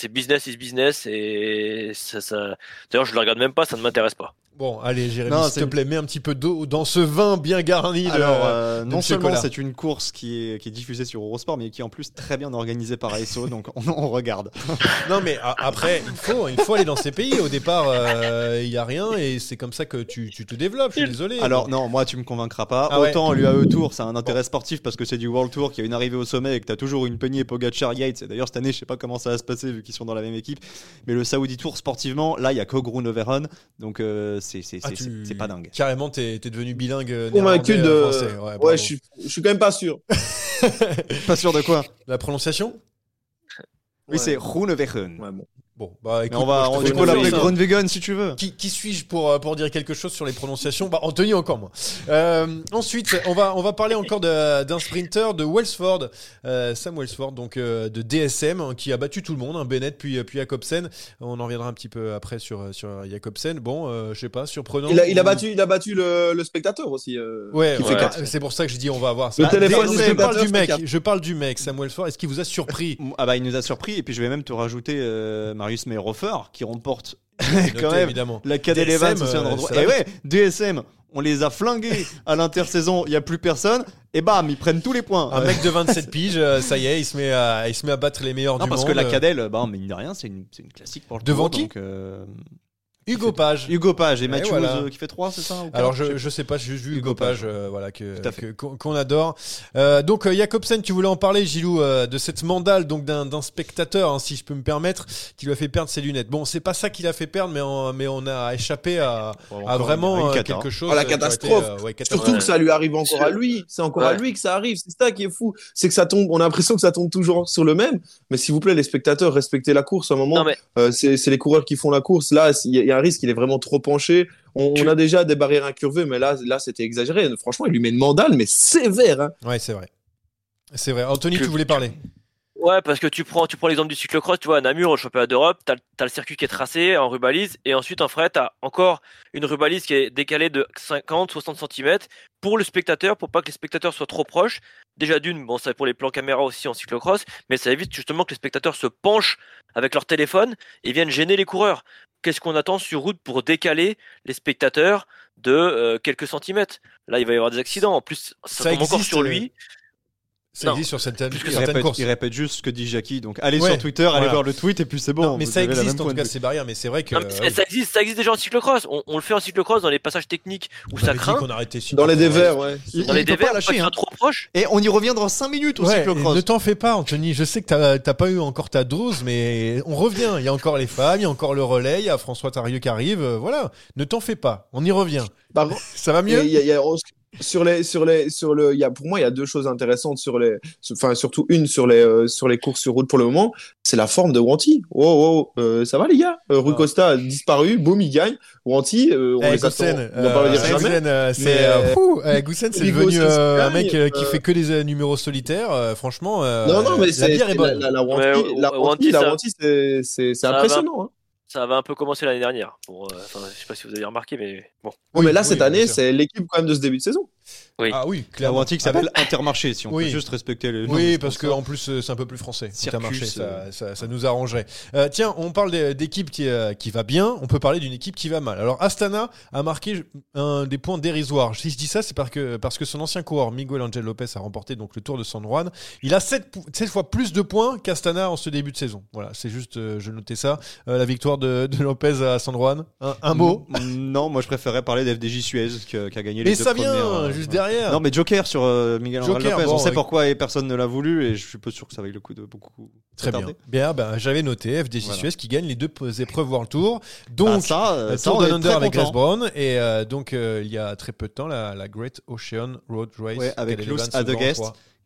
business is business et ça, ça... D'ailleurs, je le regarde même pas, ça ne m'intéresse pas. Bon, allez, Jérémy, Non, s'il c'est te plaît, mets un petit peu d'eau dans ce vin bien garni. de- euh, de non seulement c'est une course qui est, qui est diffusée sur Eurosport, mais qui est en plus très bien organisée par ASO, donc on, on regarde. Non, mais a- après, il faut, il faut aller dans ces pays. Au départ, euh, il y a rien et c'est comme ça que tu, tu te développes. Je suis désolé. Alors non, moi tu me convaincras pas. Ah ouais. Autant l'UAE Tour, a un intérêt sportif parce que c'est du World Tour qui a une arrivée au sommet et que t'as toujours une peignée Pogacar Yates. Et d'ailleurs cette année, je sais pas comment ça va se passer vu qu'ils sont dans la même équipe. Mais le Saudi Tour sportivement, là il y a que Groenewegen, donc euh, c'est Ah, tu- pas dingue. Carrément, t'es es devenu bilingue. euh, Convaincu néerlandais, de. euh, français. Ouais, Ouais, je suis, je suis quand même pas sûr. Pas sûr de quoi La prononciation? Oui, Ouais. c'est Groenewegen. Ouais, bon. Bon, bah écoute, Mais on va, moi, fais peux l'appeler confiance. Groenewegen si tu veux. Qui, qui suis-je pour, euh, pour dire quelque chose sur les prononciations? Bah Anthony encore moins. Euh, ensuite, on va, on va parler encore d'un sprinter de Wellsford, euh, Sam Wellsford, donc euh, de DSM, hein, qui a battu tout le monde, hein, Bennett puis, puis Jacobsen. On en reviendra un petit peu après sur, sur Jacobsen. Bon, euh, je sais pas, surprenant. Il a, il a battu, il a battu le, le spectateur aussi. euh, Ouais, ouais, c'est pour ça que je dis on va voir ça. Le téléphone je, du je parle du mec, je parle du mec, Sam Wellsford. Est-ce qu'il vous a surpris? Ah bah il nous a surpris et puis je vais même te rajouter euh, Marius Meyerhofer qui remporte quand même évidemment. la DSM, Evans Et ouais, DSM, on les a flingués à l'intersaison, il y a plus personne et bam, ils prennent tous les points. Un mec de 27 piges, euh, ça y est, il se met à, il se met à battre les meilleurs non, du parce monde. que la Cadel, bah mine de rien, c'est une, classique pour le Devant tour, qui donc, euh, Hugo Page. Hugo Page et Et Matthews voilà. euh, qui fait 3 c'est ça ou Alors je, je sais pas, j'ai juste vu Hugo Hugo Page, Page. euh, voilà que à qu'on adore. Euh, donc euh, Jacobsen, tu voulais en parler, Gilou, euh, de cette mandale donc d'un spectateur, hein, si je peux me permettre, qui lui a fait perdre ses lunettes. Bon, c'est pas ça qui l'a fait perdre, mais on, mais on a échappé à, Bon, à vraiment cata, quelque hein. chose. Oh, la catastrophe. été, euh, ouais, Surtout que ça lui arrive encore à lui. C'est encore à lui que ça arrive. C'est ça qui est fou. C'est que ça tombe. On a l'impression que ça tombe toujours sur le même. Mais s'il vous plaît, les spectateurs, respectez la course. À un moment, mais euh, c'est c'est les coureurs qui font la course. Là, il y, a- il y a un risque. Il est vraiment trop penché. On, Tu- on a déjà des barrières incurvées, mais là, là, c'était exagéré. Franchement, il lui met une mandale, mais sévère. Hein. Ouais, c'est vrai. C'est vrai. Anthony, Tu- tu voulais parler Ouais, parce que tu prends, tu prends l'exemple du cyclocross, tu vois, à Namur, au championnat d'Europe, t'as, as le circuit qui est tracé en rubalise, et ensuite en frais, t'as encore une rubalise qui est décalée de 50, 60 cm pour le spectateur, pour pas que les spectateurs soient trop proches. Déjà d'une, bon, c'est pour les plans caméra aussi en cyclocross, mais ça évite justement que les spectateurs se penchent avec leur téléphone et viennent gêner les coureurs. Qu'est-ce qu'on attend sur route pour décaler les spectateurs de euh, quelques centimètres? Là, il va y avoir des accidents. En plus, ça, Ça tombe encore sur lui. Ça existe sur certaines, Il certaines répète, courses. il répète juste ce que dit Jackie. Donc allez Ouais, sur Twitter, allez voilà. voir le tweet et puis c'est bon. Non, mais ça existe en tout cas ces barrières, mais c'est vrai que. Non, ça, euh, ça existe, ça existe déjà en cyclocross. On, on le fait en cyclocross dans les passages techniques où on ça dit craint. qu'on arrêtait Dans les dévers, ouais. Il, Dans il les dévers, pas lâcher. hein. trop proche. Et on y revient dans 5 minutes au Ouais, cyclocross. ne t'en fais pas, Anthony. Je sais que t'as pas eu encore ta dose, mais on revient. Il y a encore les femmes, il y a encore le relais, il y a François Tarieux qui arrive. euh, Voilà. Ne t'en fais pas. On y revient. Ça va mieux? On- sur les sur les sur le il y a pour moi il y a deux choses intéressantes sur les sur- enfin surtout une sur les euh, sur les courses sur route pour le moment c'est la forme de Wanty oh, oh, euh, ça va les gars? Euh, Rui Ah. Costa a disparu boum il gagne Wanty euh, on Eh, les attend Goussen, on va pas le dire euh, jamais Goussen, euh, c'est euh. Eh, Goussen, c'est devenu euh, un mec euh, qui fait que des euh, numéros solitaires. euh, franchement, euh, non non mais la c'est bière est c'est bonne. la, la, la la Wanty, la Wanty, c'est impressionnant hein. Ça avait un peu commencé l'année dernière. Pour, euh, je sais pas si vous avez remarqué, mais bon. Bon, mais là oui, cette année c'est l'équipe quand même de ce début de saison Oui. Ah oui, La clairement. Qui s'appelle Intermarché, si on Oui. peut juste respecter le nom. Oui, parce pour que ça. en plus euh, c'est un peu plus français. Circus, marché, ça, euh. ça, ça nous arrangerait. Euh, tiens, on parle d'équipe qui, euh, qui va bien. On peut parler d'une équipe qui va mal. Alors Astana a marqué un des points dérisoires. Si je dis ça, c'est parce que parce que son ancien coureur Miguel Angel Lopez a remporté donc le Tour de San Juan. Il a 7, fois plus de points qu'Astana en ce début de saison. Voilà, c'est juste, euh, je notais ça. Euh, la victoire de, de Lopez à San Juan. Un, un mot? Non, moi je préférais parler d'FDJ Suez qui a, gagné les Et deux ça vient premières, euh, juste derrière. Non, mais Joker sur euh, Miguel Angel Joker, Lopez. bon, on sait pourquoi et personne ne l'a voulu et je suis peu sûr que ça vaille le coup de beaucoup. Très bien. Bien, ben, j'avais noté FDJ Voilà. Suez qui gagne les deux épreuves World Tour. Donc, Bah, ça, euh, Tour de est Under très avec. Les Brown et euh, donc euh, il y a très peu de temps la, la Great Ocean Road Race Ouais, avec qu'elle Loes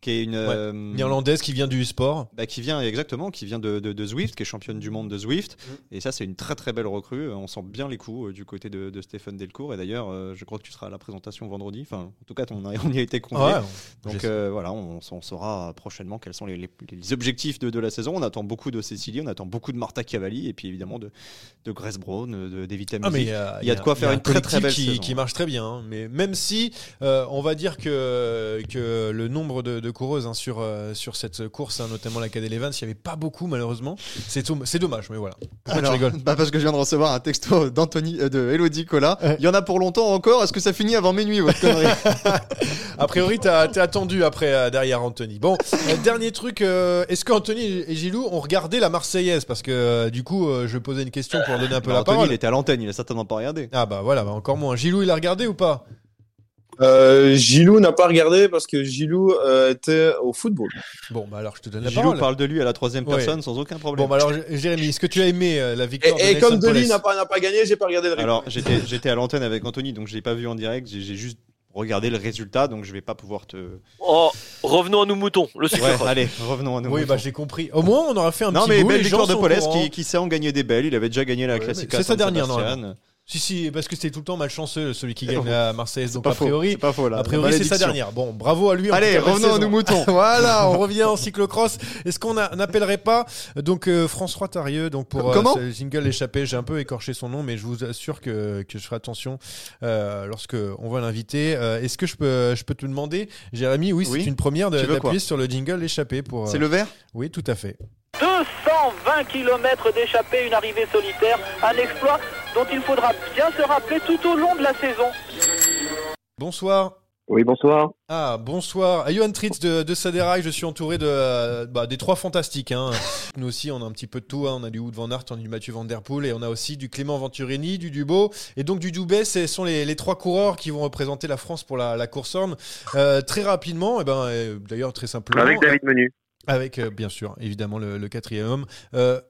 qui est une euh, néerlandaise qui vient du sport. bah, qui vient exactement, qui vient de, de, de Zwift, qui est championne du monde de Zwift. Mm. Et ça, c'est une très très belle recrue. On sent bien les coups euh, du côté de, de Stéphane Delcourt. Et d'ailleurs, euh, je crois que tu seras à la présentation vendredi. Enfin, en tout cas, on, a, on y a été conviés. Ouais, Donc euh, voilà, on, on saura prochainement quels sont les, les- les objectifs de, de la saison. On attend beaucoup de Cécilie, on attend beaucoup de Marta Cavalli et puis évidemment de, de Grace Brown, de David Ah, il y a, il y a de quoi faire un une très, très collectif belle qui, saison, qui ouais. marche très bien. hein. Mais même si euh, on va dire que, que le nombre de, de coureuses hein, sur, euh, sur cette course, hein, notamment la Cadel Evans, il n'y avait pas beaucoup malheureusement. C'est dommage, mais voilà. Pourquoi tu Alors, rigoles bah parce que je viens de recevoir un texto d'Anthony, euh, de Elodie Cola. Il y en a pour longtemps encore. Est-ce que ça finit avant minuit votre connerie? A priori, t'es attendu après euh, derrière Anthony. Bon, euh, dernier truc, est-ce qu'Anthony et Gilou ont regardé la Marseillaise? Parce que du coup, je poser une question pour donner un peu Bah, la Anthony, parole. il était à l'antenne, il a certainement pas regardé. Ah bah voilà, bah encore moins. Gilou, il a regardé ou pas? Euh, Gilou n'a pas regardé parce que Gilou euh, était au football Bon, bah alors je te donne la Gilou parole. parle de lui à la troisième Ouais. personne sans aucun problème. Bon, bah alors Jérémy, est-ce que tu as aimé euh, la et, victoire de et comme Deli Poles n'a pas n'a pas gagné j'ai pas regardé le. Alors, j'étais j'étais à l'antenne avec Anthony, donc je l'ai pas vu en direct. J'ai juste regardé le résultat, donc je vais pas pouvoir te. Oh, revenons à nos moutons. Le Ouais, cyclocross. allez, revenons à nous. Oui, bah j'ai compris. Au moins, on aura fait un non, petit mais bout. belle les victoire de Paulès qui, qui sait en gagner des belles. Il avait déjà gagné la Ouais, Classica. mais c'est sa dernière, Sebastian. Si, si, parce que c'était tout le temps malchanceux, celui qui C'est gagne la Marseillaise. Donc, pas a priori, c'est pas faux, là. a priori c'est sa dernière. Bon, bravo à lui. Allez, revenons à nos moutons. voilà, on revient en cyclocross. Est-ce qu'on n'appellerait pas donc euh, François Tarieux donc pour euh, Comment ce jingle échappé? J'ai un peu écorché son nom, mais je vous assure que, que je ferai attention euh, lorsque on va l'inviter. Euh, Est-ce que je peux je peux te demander, Jérémy Oui, Oui. c'est une première d'appuyer sur le jingle échappé pour. C'est euh, le vert? Oui, tout à fait. 220 km d'échappée, une arrivée solitaire, un exploit dont il faudra bien se rappeler tout au long de la saison. Bonsoir. Oui, bonsoir. Ah, bonsoir. À Johan Tritz de, de Saderail, je suis entouré de, euh, bah, des trois fantastiques. hein. Nous aussi, on a un petit peu de tout. hein. On a du Wood Van Aert, on a du Mathieu Van Der Poel et on a aussi du Clément Venturini, du Dubo et donc du Doubet. Ce sont les, les trois coureurs qui vont représenter la France pour la, la course Horn. Euh, très rapidement, et ben, euh, d'ailleurs très simplement. Avec David Menu. Avec, euh, bien sûr, évidemment, le, quatrième homme. Euh,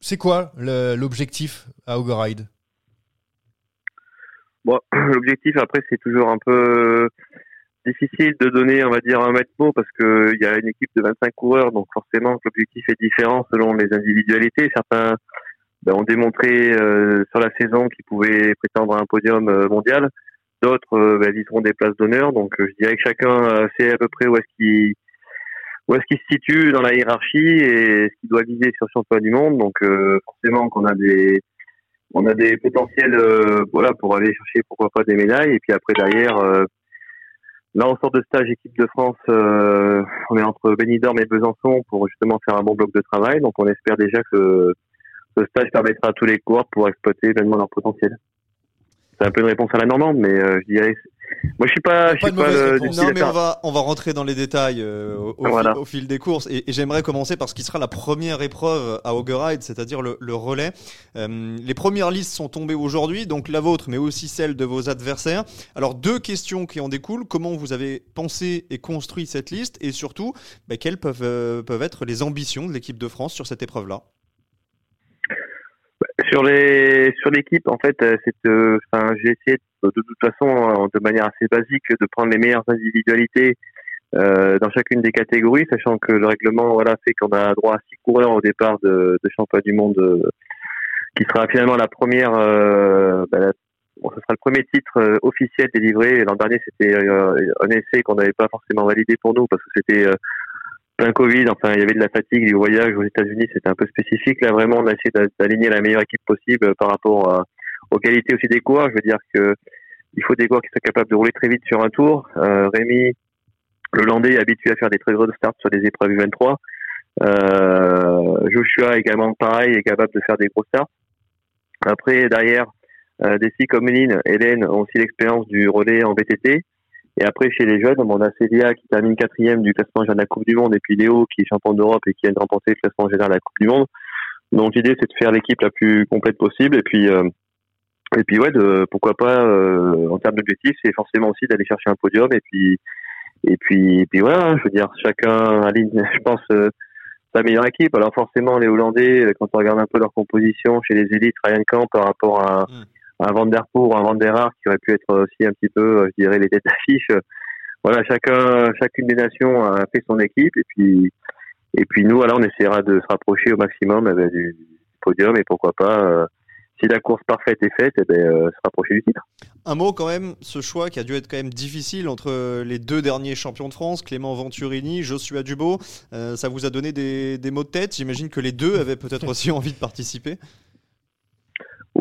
c'est quoi l'objectif à Ogoride Bon, l'objectif après c'est toujours un peu difficile de donner, on va dire, un maître mot parce que il y a une équipe de 25 coureurs, donc forcément l'objectif est différent selon les individualités. Certains ben, ont démontré euh, sur la saison qu'ils pouvaient prétendre à un podium euh, mondial. D'autres euh, ben, viseront des places d'honneur. Donc euh, je dirais que chacun euh, sait à peu près où est-ce qu'il où est-ce qu'il se situe dans la hiérarchie et ce qu'il doit viser sur le championnat du monde. Donc euh, forcément qu'on a des on a des potentiels euh, voilà pour aller chercher pourquoi pas des médailles. Et puis après derrière euh, là on sort de stage équipe de France euh, on est entre Benidorm et Besançon pour justement faire un bon bloc de travail. Donc on espère déjà que ce stage permettra à tous les coureurs pouvoir exploiter pleinement leur potentiel. C'est un peu une réponse à la normande mais euh, je dirais moi, je suis pas, je suis pas le, Non, mais on va, on va rentrer dans les détails euh, au, au Voilà. fil, au fil des courses. Et, et j'aimerais commencer par ce qui sera la première épreuve à Augeride, c'est-à-dire le, le relais. Euh, les premières listes sont tombées aujourd'hui, donc la vôtre, mais aussi celle de vos adversaires. Alors, deux questions qui en découlent. Comment vous avez pensé et construit cette liste? Et surtout, bah, quelles peuvent, euh, peuvent être les ambitions de l'équipe de France sur cette épreuve-là? Sur les sur l'équipe, en fait, euh, c'est euh, enfin, j'ai essayé de, toute façon euh, de manière assez basique de prendre les meilleures individualités euh, dans chacune des catégories, sachant que le règlement voilà fait qu'on a droit à six coureurs au départ de, de championnat du monde, euh, qui sera finalement la première. bah, ce sera le premier titre officiel délivré. L'an dernier, c'était un essai qu'on n'avait pas forcément validé pour nous parce que c'était plein Covid, enfin il y avait de la fatigue, du voyage aux États-Unis, c'était un peu spécifique. Là vraiment, on a essayé d'a- d'aligner la meilleure équipe possible euh, par rapport à- aux qualités aussi des coureurs. Je veux dire que il faut des coureurs qui soient capables de rouler très vite sur un tour. Euh, Rémi, le Landais, est habitué à faire des très gros starts sur des épreuves U23. Euh, Joshua également pareil, est capable de faire des gros starts. Après derrière, euh, des filles comme Lynn, Hélène ont aussi l'expérience du relais en VTT. Et après, chez les jeunes, on a Célia qui termine quatrième du classement général de la Coupe du Monde, et puis Léo qui est champion d'Europe et qui vient de remporter le classement général de la Coupe du Monde. Donc l'idée, c'est de faire l'équipe la plus complète possible, et puis euh, et puis ouais, de, pourquoi pas euh, en termes d'objectifs, c'est forcément aussi d'aller chercher un podium, et puis et puis et puis voilà, je veux dire, chacun aligne, je pense, euh, sa meilleure équipe. Alors forcément, les Hollandais, quand on regarde un peu leur composition chez les élites, Ryan Camp par rapport à un Van un Van qui aurait pu être aussi un petit peu, euh, je dirais, les têtes d'affiche. Voilà, chacun, chacune des nations a fait son équipe et puis, et puis nous, alors, on essaiera de se rapprocher au maximum eh ben, du podium et pourquoi pas, euh, si la course parfaite est faite, eh ben, euh, se rapprocher du titre. Un mot quand même, ce choix qui a dû être quand même difficile entre les deux derniers champions de France, Clément Venturini, Joshua Dubo. Ça vous a donné des, des maux de tête? J'imagine que les deux avaient peut-être aussi envie de participer.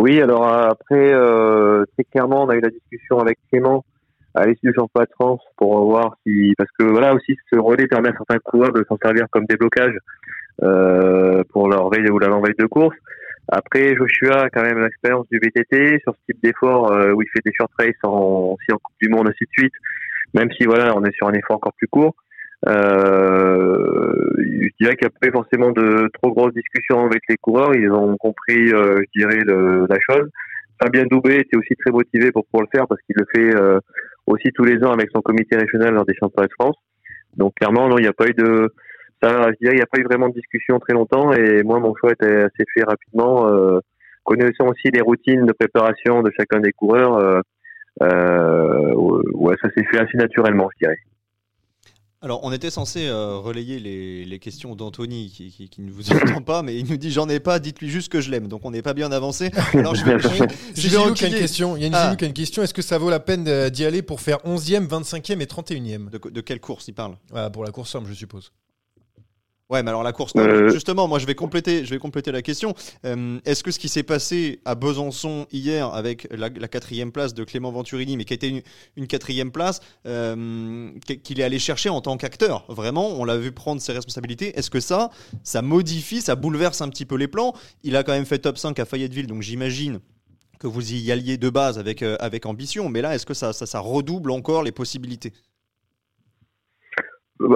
Oui, alors euh, après, euh, très clairement, on a eu la discussion avec Clément à l'issue du championnat de France pour voir si, parce que voilà aussi, ce relais permet à certains coureurs de s'en servir comme déblocage euh, pour leur veille ou l'avant-veille de course. Après, Joshua a quand même l'expérience du VTT sur ce type d'effort euh, où il fait des short races en, aussi en Coupe du Monde, ainsi de suite. Même si voilà, on est sur un effort encore plus court. Euh, je dirais qu'il n'y a pas eu forcément de trop grosses discussions avec les coureurs. Ils ont compris, euh, je dirais, le, la chose. Fabien Doubé était aussi très motivé pour pouvoir le faire parce qu'il le fait euh, aussi tous les ans avec son comité régional lors des championnats de France. Donc clairement, non, il n'y a pas eu de, ça, je dirais, il n'y a pas eu vraiment de discussion très longtemps. Et moi, mon choix était assez fait rapidement. Euh, connaissant aussi les routines de préparation de chacun des coureurs, euh, ouais, ça s'est fait assez naturellement, je dirais. Alors, on était censé euh, relayer les, les questions d'Anthony qui, qui- qui ne vous entend pas, mais il nous dit j'en ai pas, dites-lui juste que je l'aime. Donc, on n'est pas bien avancé. Alors, je vais, je vais- C'est je vais Gilou qui a une question. Il y a une Ah. Qui a une question. Est-ce que ça vaut la peine de- d'y aller pour faire 11e, 25e et 31e de, de quelle course il parle? Ah, Pour la course simple, je suppose. Ouais, mais alors la course, Euh. justement, moi je vais compléter, je vais compléter la question. Euh, Est-ce que ce qui s'est passé à Besançon hier avec la, la quatrième place de Clément Venturini, mais qui était une, une quatrième place, euh, qu- qu'il est allé chercher en tant qu'acteur, vraiment, on l'a vu prendre ses responsabilités. Est-ce que ça, ça modifie, ça bouleverse un petit peu les plans? Il a quand même fait top 5 à Fayetteville, donc j'imagine que vous y alliez de base avec, avec ambition, mais là, est-ce que ça, ça, ça redouble encore les possibilités?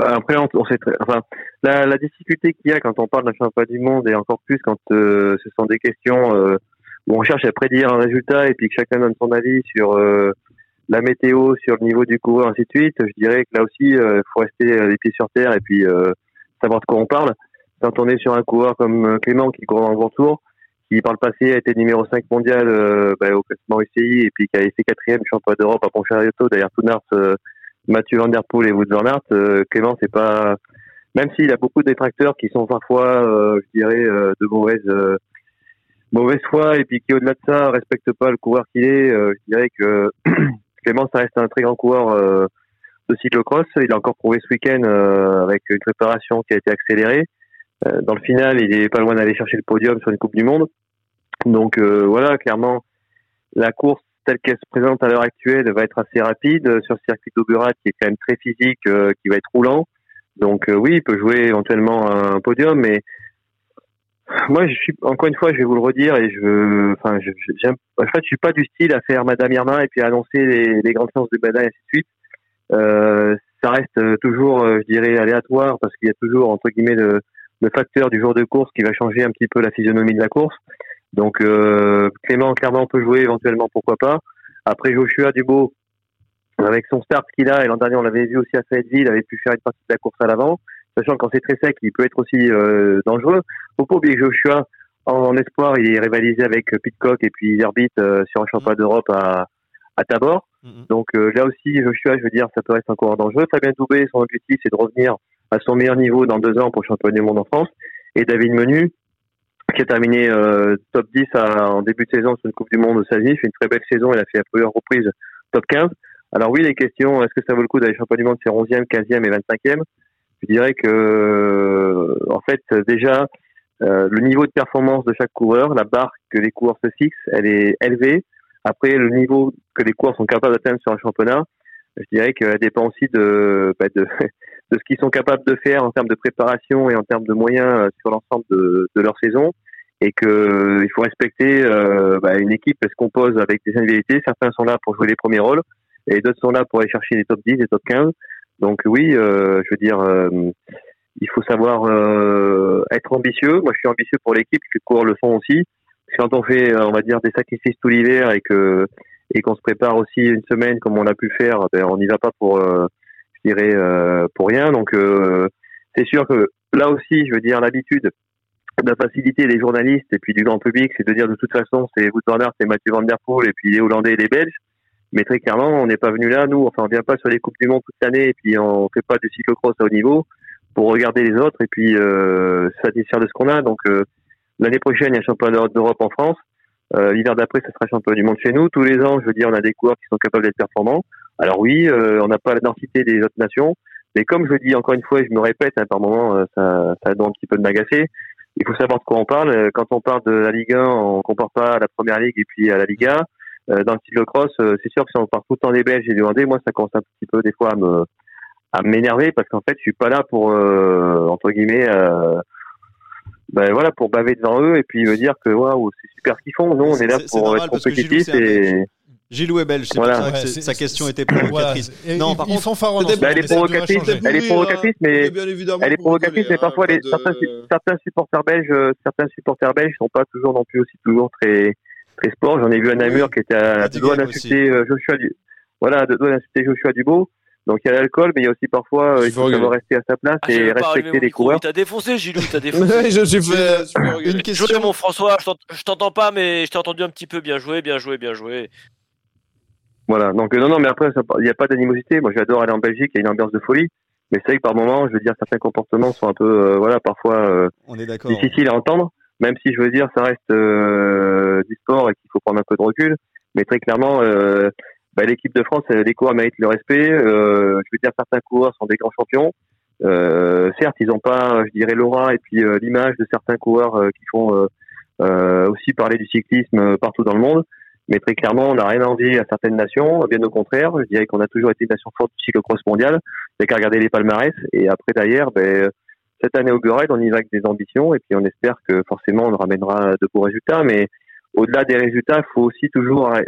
Après, on, on sait très, enfin, la, la difficulté qu'il y a quand on parle d'un championnat du monde et encore plus quand euh, ce sont des questions euh, où on cherche à prédire un résultat et puis que chacun donne son avis sur euh, la météo, sur le niveau du coureur, ainsi de suite. Je dirais que là aussi, il faut rester euh, les pieds sur terre et puis euh, savoir de quoi on parle. Quand on est sur un coureur comme euh, Clément qui court dans le grand tour, qui par le passé a été numéro 5 mondial euh, bah, au classement UCI et puis qui a été quatrième championnat d'Europe à Pontcharioto derrière Tounart, euh, Mathieu Van Der Poel et Wout van Aert, euh, Clément c'est pas même s'il a beaucoup de détracteurs qui sont parfois euh, je dirais euh, de mauvaise euh, mauvaise foi et puis qui au-delà de ça respectent pas le coureur qu'il est, euh, je dirais que Clément ça reste un très grand coureur euh, de cyclocross, il a encore prouvé ce week-end avec une préparation qui a été accélérée. Dans le final, il est pas loin d'aller chercher le podium sur une Coupe du Monde. Donc voilà, clairement, la course telle qu'elle se présente à l'heure actuelle va être assez rapide euh, sur le circuit d'Auberat qui est quand même très physique, euh, qui va être roulant. Donc euh, oui, il peut jouer éventuellement un podium, mais moi, je suis encore une fois, je vais vous le redire et je, enfin, je, je- en fait, je suis pas du style à faire Madame Irma et puis à annoncer les, grandes chances de médailles et ainsi de suite. Ça reste toujours, je dirais, aléatoire parce qu'il y a toujours entre guillemets le, le facteur du jour de course qui va changer un petit peu la physionomie de la course. Donc euh, Clément clairement peut jouer éventuellement, pourquoi pas. Après Joshua Dubo, avec son start qu'il a, et l'an dernier on l'avait vu aussi à Fayetteville, il avait pu faire une partie de la course à l'avant, sachant que quand c'est très sec, il peut être aussi euh, dangereux. Faut pas oublier que Joshua, en, espoir, il est rivalisé avec Pitcock et puis Herbit euh, sur un championnat d'Europe à, à Tabor. Donc euh, là aussi, Joshua, je veux dire, ça peut être encore dangereux. Fabien Doubé, son objectif, c'est de revenir à son meilleur niveau dans deux ans pour le championnat du monde en France. Et David Menu, qui a terminé euh, top 10 à- en début de saison sur une Coupe du Monde au fait une très belle saison. Il a fait à plusieurs reprises top 15. Alors oui, les questions, est-ce que ça vaut le coup d'aller champion du monde, c'est 11e, 15e et 25e Je dirais que, euh, en fait, déjà, euh, le niveau de performance de chaque coureur, la barre que les coureurs se fixent, elle est élevée. Après, le niveau que les coureurs sont capables d'atteindre sur un championnat, je dirais qu'elle dépend aussi de, bah, de, de ce qu'ils sont capables de faire en termes de préparation et en termes de moyens euh, sur l'ensemble de, de leur saison. Et que euh, il faut respecter euh, bah, une équipe elle se compose avec des individualités. Certains sont là pour jouer les premiers rôles et d'autres sont là pour aller chercher les top 10, les top 15. Donc oui, euh, je veux dire, il faut savoir être ambitieux. Moi, je suis ambitieux pour l'équipe, les coureurs le sont aussi. Quand on fait, on va dire, des sacrifices tout l'hiver et que et qu'on se prépare aussi une semaine comme on a pu faire, ben, on n'y va pas pour, euh, je dirais, euh, pour rien. Donc euh, c'est sûr que là aussi, je veux dire, l'habitude de faciliter les journalistes et puis du grand public, c'est de dire de toute façon, c'est Wout van c'est Mathieu Van Der Poel et puis les Hollandais et les Belges. Mais très clairement, on n'est pas venu là, nous, enfin, on vient pas sur les Coupes du Monde toute l'année et puis on fait pas du cyclocross à haut niveau pour regarder les autres et puis euh, satisfaire de ce qu'on a. Donc euh, l'année prochaine, il y a un championnat d'Europe en France. Euh, L'hiver d'après, ça sera championnat du monde chez nous. Tous les ans, je veux dire, on a des coureurs qui sont capables d'être performants. Alors oui, euh, on n'a pas la densité des autres nations, mais comme je dis encore une fois, et je me répète, hein, par moment, euh, ça, ça donne un petit peu de m'agacer. Il faut savoir de quoi on parle. Euh, Quand on parle de la Ligue 1, on compare pas à la Première Ligue et puis à la Liga. Euh, dans le cyclocross, euh, c'est sûr que si on parle tout le temps des Belges et des Hollandais, moi, ça commence un petit peu des fois à me à m'énerver parce qu'en fait, je suis pas là pour euh, entre guillemets, euh, ben voilà, pour baver devant eux et puis me dire que waouh, c'est super ce qu'ils font. Nous, on est là pour normal être parce que Gilou, compétitif c'est un et. Gilou est belge, c'est Voilà. pour ça que Ouais, sa question était Voilà. provocatrice. Et non, ils- par ils contre, fanfaronnent Bah, elle est provocatrice, elle est provocatrice, mais elle est pour provocatrice, mais hein, parfois pas les, de- certains, certains supporters belges, euh, certains supporters belges sont pas toujours non plus aussi toujours très très sport. J'en ai vu un Namur qui était à deux doigts d'insulter euh, Joshua du, voilà, deux doigts d'insulter Joshua Dubo. Donc il y a l'alcool, mais il y a aussi parfois euh, il faut savoir rester à sa place Ah, et respecter les coureurs. Il t'a défoncé, Gilou, il t'a défoncé. Je suis regarder. une question. Joué, mon François, je t'entends pas, mais je t'ai entendu un petit peu. Bien joué, bien joué, bien joué. Voilà. Donc euh, non, non, mais après il n'y a pas d'animosité. Moi, j'adore aller en Belgique, il y a une ambiance de folie. Mais c'est vrai que par moment, je veux dire, certains comportements sont un peu, euh, voilà, parfois euh, on est d'accord. difficiles à entendre. Même si je veux dire, ça reste euh, du sport et qu'il faut prendre un peu de recul. Mais très clairement, euh, bah, l'équipe de France, les coureurs méritent le respect. Euh, je veux dire, certains coureurs sont des grands champions. Euh, certes, ils n'ont pas, je dirais, l'aura et puis l'image de certains coureurs qui font aussi parler du cyclisme partout dans le monde. Mais très clairement, on n'a rien à envier à certaines nations. Bien au contraire, je dirais qu'on a toujours été une nation forte du cyclocross mondial. Il qu'à regarder les palmarès. Et après, d'ailleurs, ben, cette année au Guride, on y va avec des ambitions. Et puis, on espère que forcément, on ramènera de beaux résultats. Mais au-delà des résultats, il faut aussi toujours euh,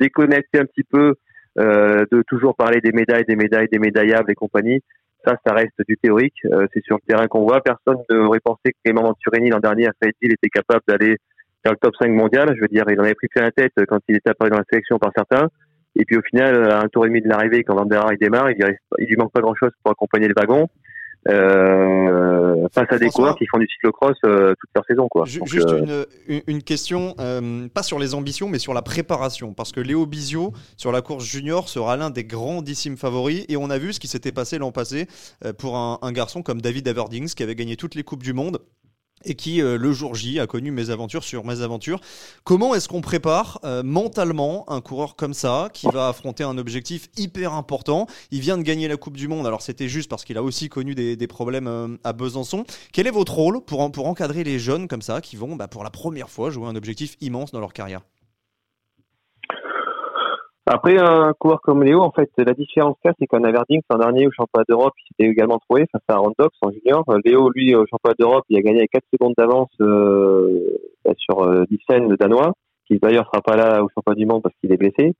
déconnecter un petit peu euh, de toujours parler des médailles, des médailles, des médaillables et compagnie. Ça, ça reste du théorique. Euh, c'est sur le terrain qu'on voit. Personne n'aurait pensé que Clément Venturini, l'an dernier, à Fayetteville, était capable d'aller faire le top 5 mondial. Je veux dire, il en avait pris plein la tête quand il était apparu dans la sélection par certains. Et puis au final, à un tour et demi de l'arrivée, quand Van der Haar, il démarre, il, lui reste- il lui manque pas grand-chose pour accompagner le wagon. Euh, face à des coureurs qui font du cyclocross euh, toute leur saison, quoi. Ju- Donc, Juste euh, une, question, euh, pas sur les ambitions, mais sur la préparation. Parce que Léo Bizio, sur la course junior, sera l'un des grandissimes favoris. Et on a vu ce qui s'était passé l'an passé euh, pour un, un garçon comme David Averdings, qui avait gagné toutes les Coupes du Monde et qui, euh, le jour J, a connu mes aventures sur mes aventures. Comment est-ce qu'on prépare euh, mentalement un coureur comme ça, qui va affronter un objectif hyper important? Il vient de gagner la Coupe du Monde, alors c'était juste parce qu'il a aussi connu des, des problèmes euh, à Besançon. Quel est votre rôle pour, pour encadrer les jeunes comme ça, qui vont bah, pour la première fois jouer un objectif immense dans leur carrière? Après, un coureur comme Léo, en fait, la différence là, c'est qu'en Averding, l'an dernier au championnat d'Europe, il s'était également trouvé face à Rondox en junior. Euh, Léo, lui, au championnat d'Europe, il a gagné avec 4 secondes d'avance euh, sur euh, Dyssen, le Danois, qui d'ailleurs sera pas là au championnat du monde parce qu'il est blessé.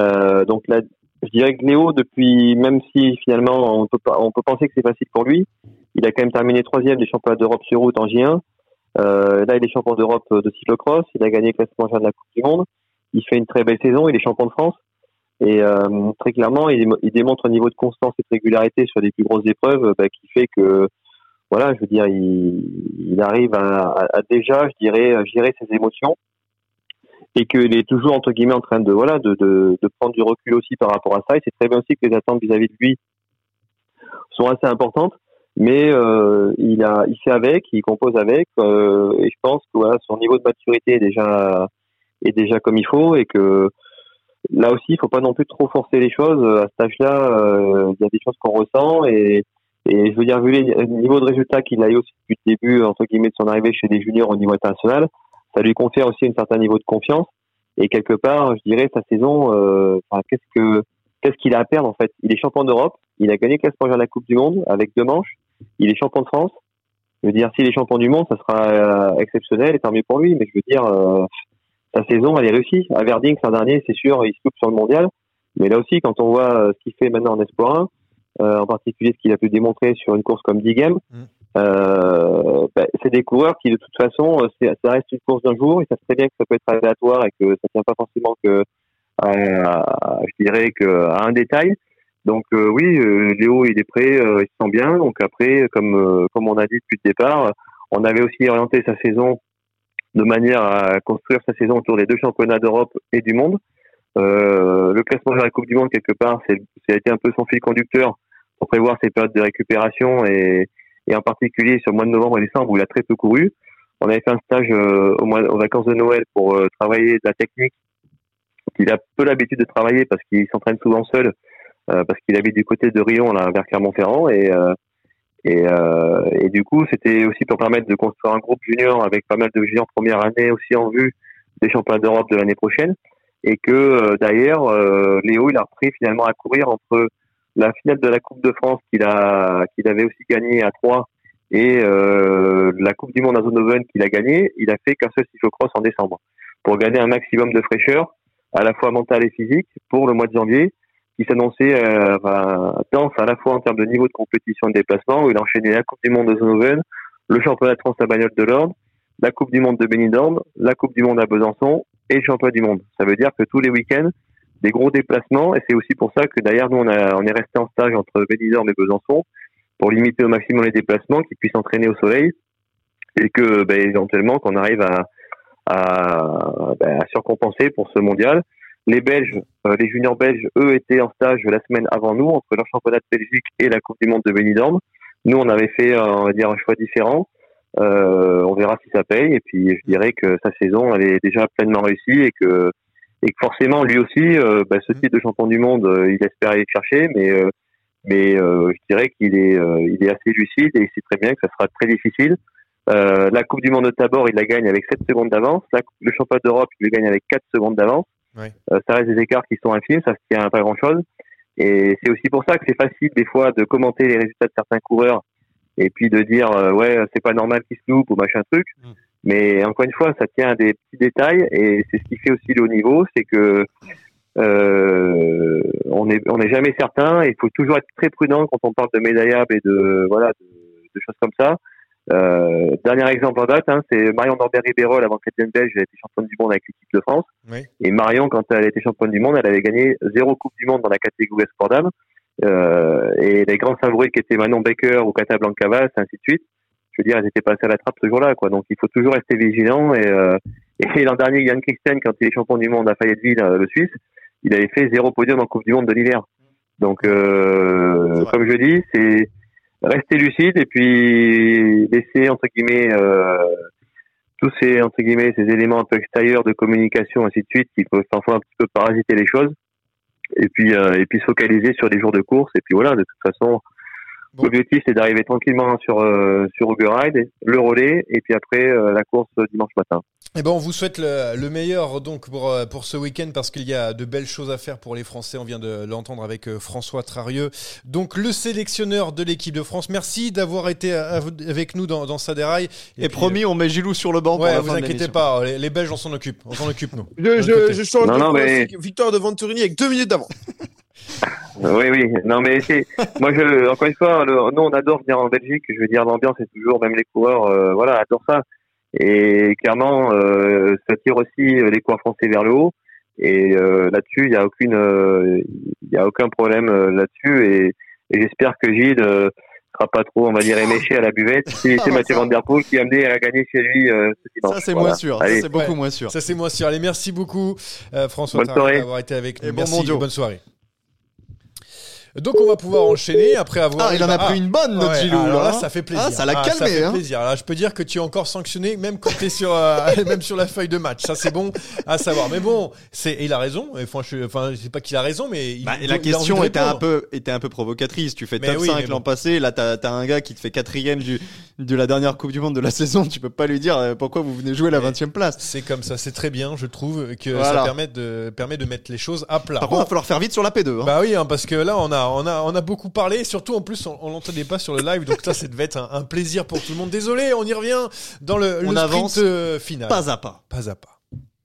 Euh, donc là, je dirais que Léo, depuis, même si finalement on peut on peut penser que c'est facile pour lui, il a quand même terminé troisième des championnats d'Europe sur route en J1. Euh, là, il est champion d'Europe de cyclocross. Il a gagné le classement de la Coupe du Monde. Il fait une très belle saison. Il est champion de France. Et euh, très clairement, il, démontre un niveau de constance et de régularité sur les plus grosses épreuves bah, qui fait que, voilà, je veux dire, il, il arrive à, à, déjà, je dirais, gérer ses émotions et qu'il est toujours entre guillemets en train de voilà de, de, de, prendre du recul aussi par rapport à ça. Et c'est très bien aussi que les attentes vis-à-vis de lui sont assez importantes, mais euh, il a il fait avec, il compose avec, euh, et je pense que voilà son niveau de maturité est déjà est déjà comme il faut et que là aussi, il faut pas non plus trop forcer les choses. À cet âge-là, euh, il y a des choses qu'on ressent et, et je veux dire, vu le niveau de résultat qu'il a eu aussi depuis le début, entre guillemets, de son arrivée chez des juniors au niveau international, ça lui confère aussi un certain niveau de confiance. Et quelque part, je dirais, sa saison, euh, qu'est-ce que qu'est-ce qu'il a à perdre en fait? Il est champion d'Europe, il a gagné classe de la Coupe du Monde avec deux manches, il est champion de France. Je veux dire, s'il est champion du monde, ça sera euh, exceptionnel et tant mieux pour lui. Mais je veux dire, euh, sa saison, elle est réussie. À Verding, l'an dernier, c'est sûr, il se coupe sur le mondial. Mais là aussi, quand on voit euh, ce qu'il fait maintenant en Espoir 1, euh, en particulier ce qu'il a pu démontrer sur une course comme 10 Games, mm. euh, bah, c'est des coureurs qui, de toute façon, ça reste une course d'un jour. Ils savent très bien que ça peut être aléatoire et que ça tient pas forcément que, à, je dirais, que à un détail. Donc oui, Léo, il est prêt, il se sent bien. Donc après, comme comme on a dit depuis le départ, on avait aussi orienté sa saison de manière à construire sa saison autour des deux championnats d'Europe et du monde. Euh, le classement de la Coupe du Monde, quelque part, c'est, a été un peu son fil conducteur pour prévoir ses périodes de récupération et, et en particulier sur le mois de novembre et décembre où il a très peu couru. On avait fait un stage euh, au mois, aux vacances de Noël pour euh, travailler de la technique qu'il a peu l'habitude de travailler parce qu'il s'entraîne souvent seul euh, parce qu'il habite du côté de Rion là vers Clermont-Ferrand et et, euh, et du coup, c'était aussi pour permettre de construire un groupe junior avec pas mal de juniors première année aussi en vue des championnats d'Europe de l'année prochaine. Et que euh, d'ailleurs, euh, Léo, il a repris finalement à courir entre la finale de la Coupe de France qu'il a qu'il avait aussi gagné à 3 et la Coupe du Monde à Zonoven qu'il a gagné. Il a fait qu'un seul cyclocross en décembre pour gagner un maximum de fraîcheur, à la fois mentale et physique, pour le mois de janvier qui s'annonçait euh, dense à la fois en termes de niveau de compétition et de déplacement, où il a enchaîné la Coupe du Monde de Zonoven, le championnat de France à Bagnole de l'Ordre, la Coupe du Monde de Benidorm, la Coupe du Monde à Besançon et le championnat du monde. Ça veut dire que tous les week-ends, des gros déplacements, et c'est aussi pour ça que d'ailleurs nous on, est resté en stage entre Benidorm et Besançon pour limiter au maximum les déplacements, qu'ils puissent entraîner au soleil, et que ben, éventuellement qu'on arrive ben, à surcompenser pour ce mondial. Les Belges, euh, les juniors belges, eux, étaient en stage la semaine avant nous, entre leur championnat de Belgique et la Coupe du Monde de Benidorm. Nous, on avait fait, euh, on va dire, un choix différent. Euh, on verra si ça paye. Et puis, je dirais que sa saison, elle est déjà pleinement réussie et que, et que forcément, lui aussi, euh, bah, ce titre de champion du monde, il espère aller chercher, mais, mais je dirais qu'il est, il est assez lucide et il sait très bien que ça sera très difficile. la Coupe du Monde de Tabor, il la gagne avec 7 secondes d'avance. Le championnat d'Europe, il le gagne avec 4 secondes d'avance. Euh, ça reste des écarts qui sont infimes, ça se tient à pas grand chose. Et c'est aussi pour ça que c'est facile des fois de commenter les résultats de certains coureurs et puis de dire euh, ouais c'est pas normal qu'ils se loupent ou machin truc. Mm. Mais encore une fois, ça tient à des petits détails et c'est ce qui fait aussi le haut niveau, c'est que euh, on n'est on est jamais certain. Il faut toujours être très prudent quand on parle de médaillables et de voilà de, de choses comme ça. Euh, dernier exemple en date, hein, c'est Marion Norbert-Ribérol, avant qu'elle devienne belge, elle a été championne du monde avec l'équipe de France. Oui. Et Marion, quand elle était championne du monde, elle avait gagné zéro Coupe du Monde dans la catégorie Sport. Euh, et les grands favoris qui étaient Manon Baker ou Casablanca Vaz, ainsi de suite, je veux dire, elles étaient passées à la trappe ce jour-là. quoi. Donc il faut toujours rester vigilant. Et, euh, et l'an dernier, Yann Christian, quand il est champion du monde à Fayetteville, euh, le Suisse, il avait fait zéro podium en Coupe du Monde de l'hiver. Donc, euh, comme je dis, c'est rester lucide et puis laisser entre guillemets euh, tous ces entre guillemets ces éléments un peu extérieurs de communication ainsi de suite qui peuvent parfois un petit peu parasiter les choses. Et puis euh, et puis se focaliser sur les jours de course. Et puis voilà de toute façon l'objectif c'est d'arriver tranquillement sur euh, sur Uber Ride le relais et puis après euh, la course dimanche matin Eh ben, on vous souhaite le, le meilleur donc pour, euh, pour ce week-end parce qu'il y a de belles choses à faire pour les Français. On vient de l'entendre avec euh, François Trarieux, donc le sélectionneur de l'équipe de France. Merci d'avoir été à- avec nous dans, dans Saderail. Et, promis, on met Gilou sur le banc pour Ouais, la vous fin inquiétez pas, les, les Belges on s'en occupe, on s'en occupe nous. Je, change Non, de non, mais-. Victoire de Venturini avec deux minutes d'avance. Oui, oui. Non, mais c'est, moi, je, encore une fois, le, nous, on adore venir en Belgique. Je veux dire, l'ambiance est toujours, même les coureurs, euh, voilà, adorent ça. Et clairement, euh, ça tire aussi euh, les coureurs français vers le haut. Et euh, là-dessus, il y a aucune, euh, il y a aucun problème euh, là-dessus. Et, et j'espère que Gilles euh, sera pas trop, on va dire, éméché à la buvette. C'est, c'est Mathieu. Van Der Poel qui a amené à gagner chez lui euh, ce dimanche. Ça, c'est Voilà. moins sûr. Ça, c'est beaucoup Ouais. moins sûr. Ça c'est moi sûr. Allez, merci beaucoup euh, François Bonne Trarieux, soirée. d'avoir été avec nous. Et bon merci, mondiaux. bonne soirée. Donc on va pouvoir enchaîner après avoir. Ah, il en a pris une bonne, notre ouais, Gilou, alors là. là, ça fait plaisir. Ah, ça l'a ça calmé, fait hein. plaisir. Là, je peux dire que tu es encore sanctionné, même quand t'es sur, euh, même sur la feuille de match. Ça, c'est bon à savoir. Mais bon, c'est, il a raison. Enfin, je, enfin, je sais pas qu'il a raison, mais il, Bah, il- la question était un peu était un peu provocatrice. Tu fais Mais top oui, 5 mais l'an bon. passé, là t'as as un gars qui te fait quatrième du de la dernière Coupe du Monde de la saison. Tu peux pas lui dire euh, pourquoi vous venez jouer la 20 e place. C'est comme ça, c'est très bien, je trouve que Voilà. ça permet de, permet de mettre les choses à plat. Par Bon, contre, il va falloir faire vite sur la P2. hein. Bah oui, hein, parce que là, on a, on a, on a beaucoup parlé. Surtout, en plus, on, on l'entendait pas sur le live, donc ça, ça devait être un, un plaisir pour tout le monde. Désolé, on y revient dans le, On le avance sprint euh, final. pas à pas. Pas à pas.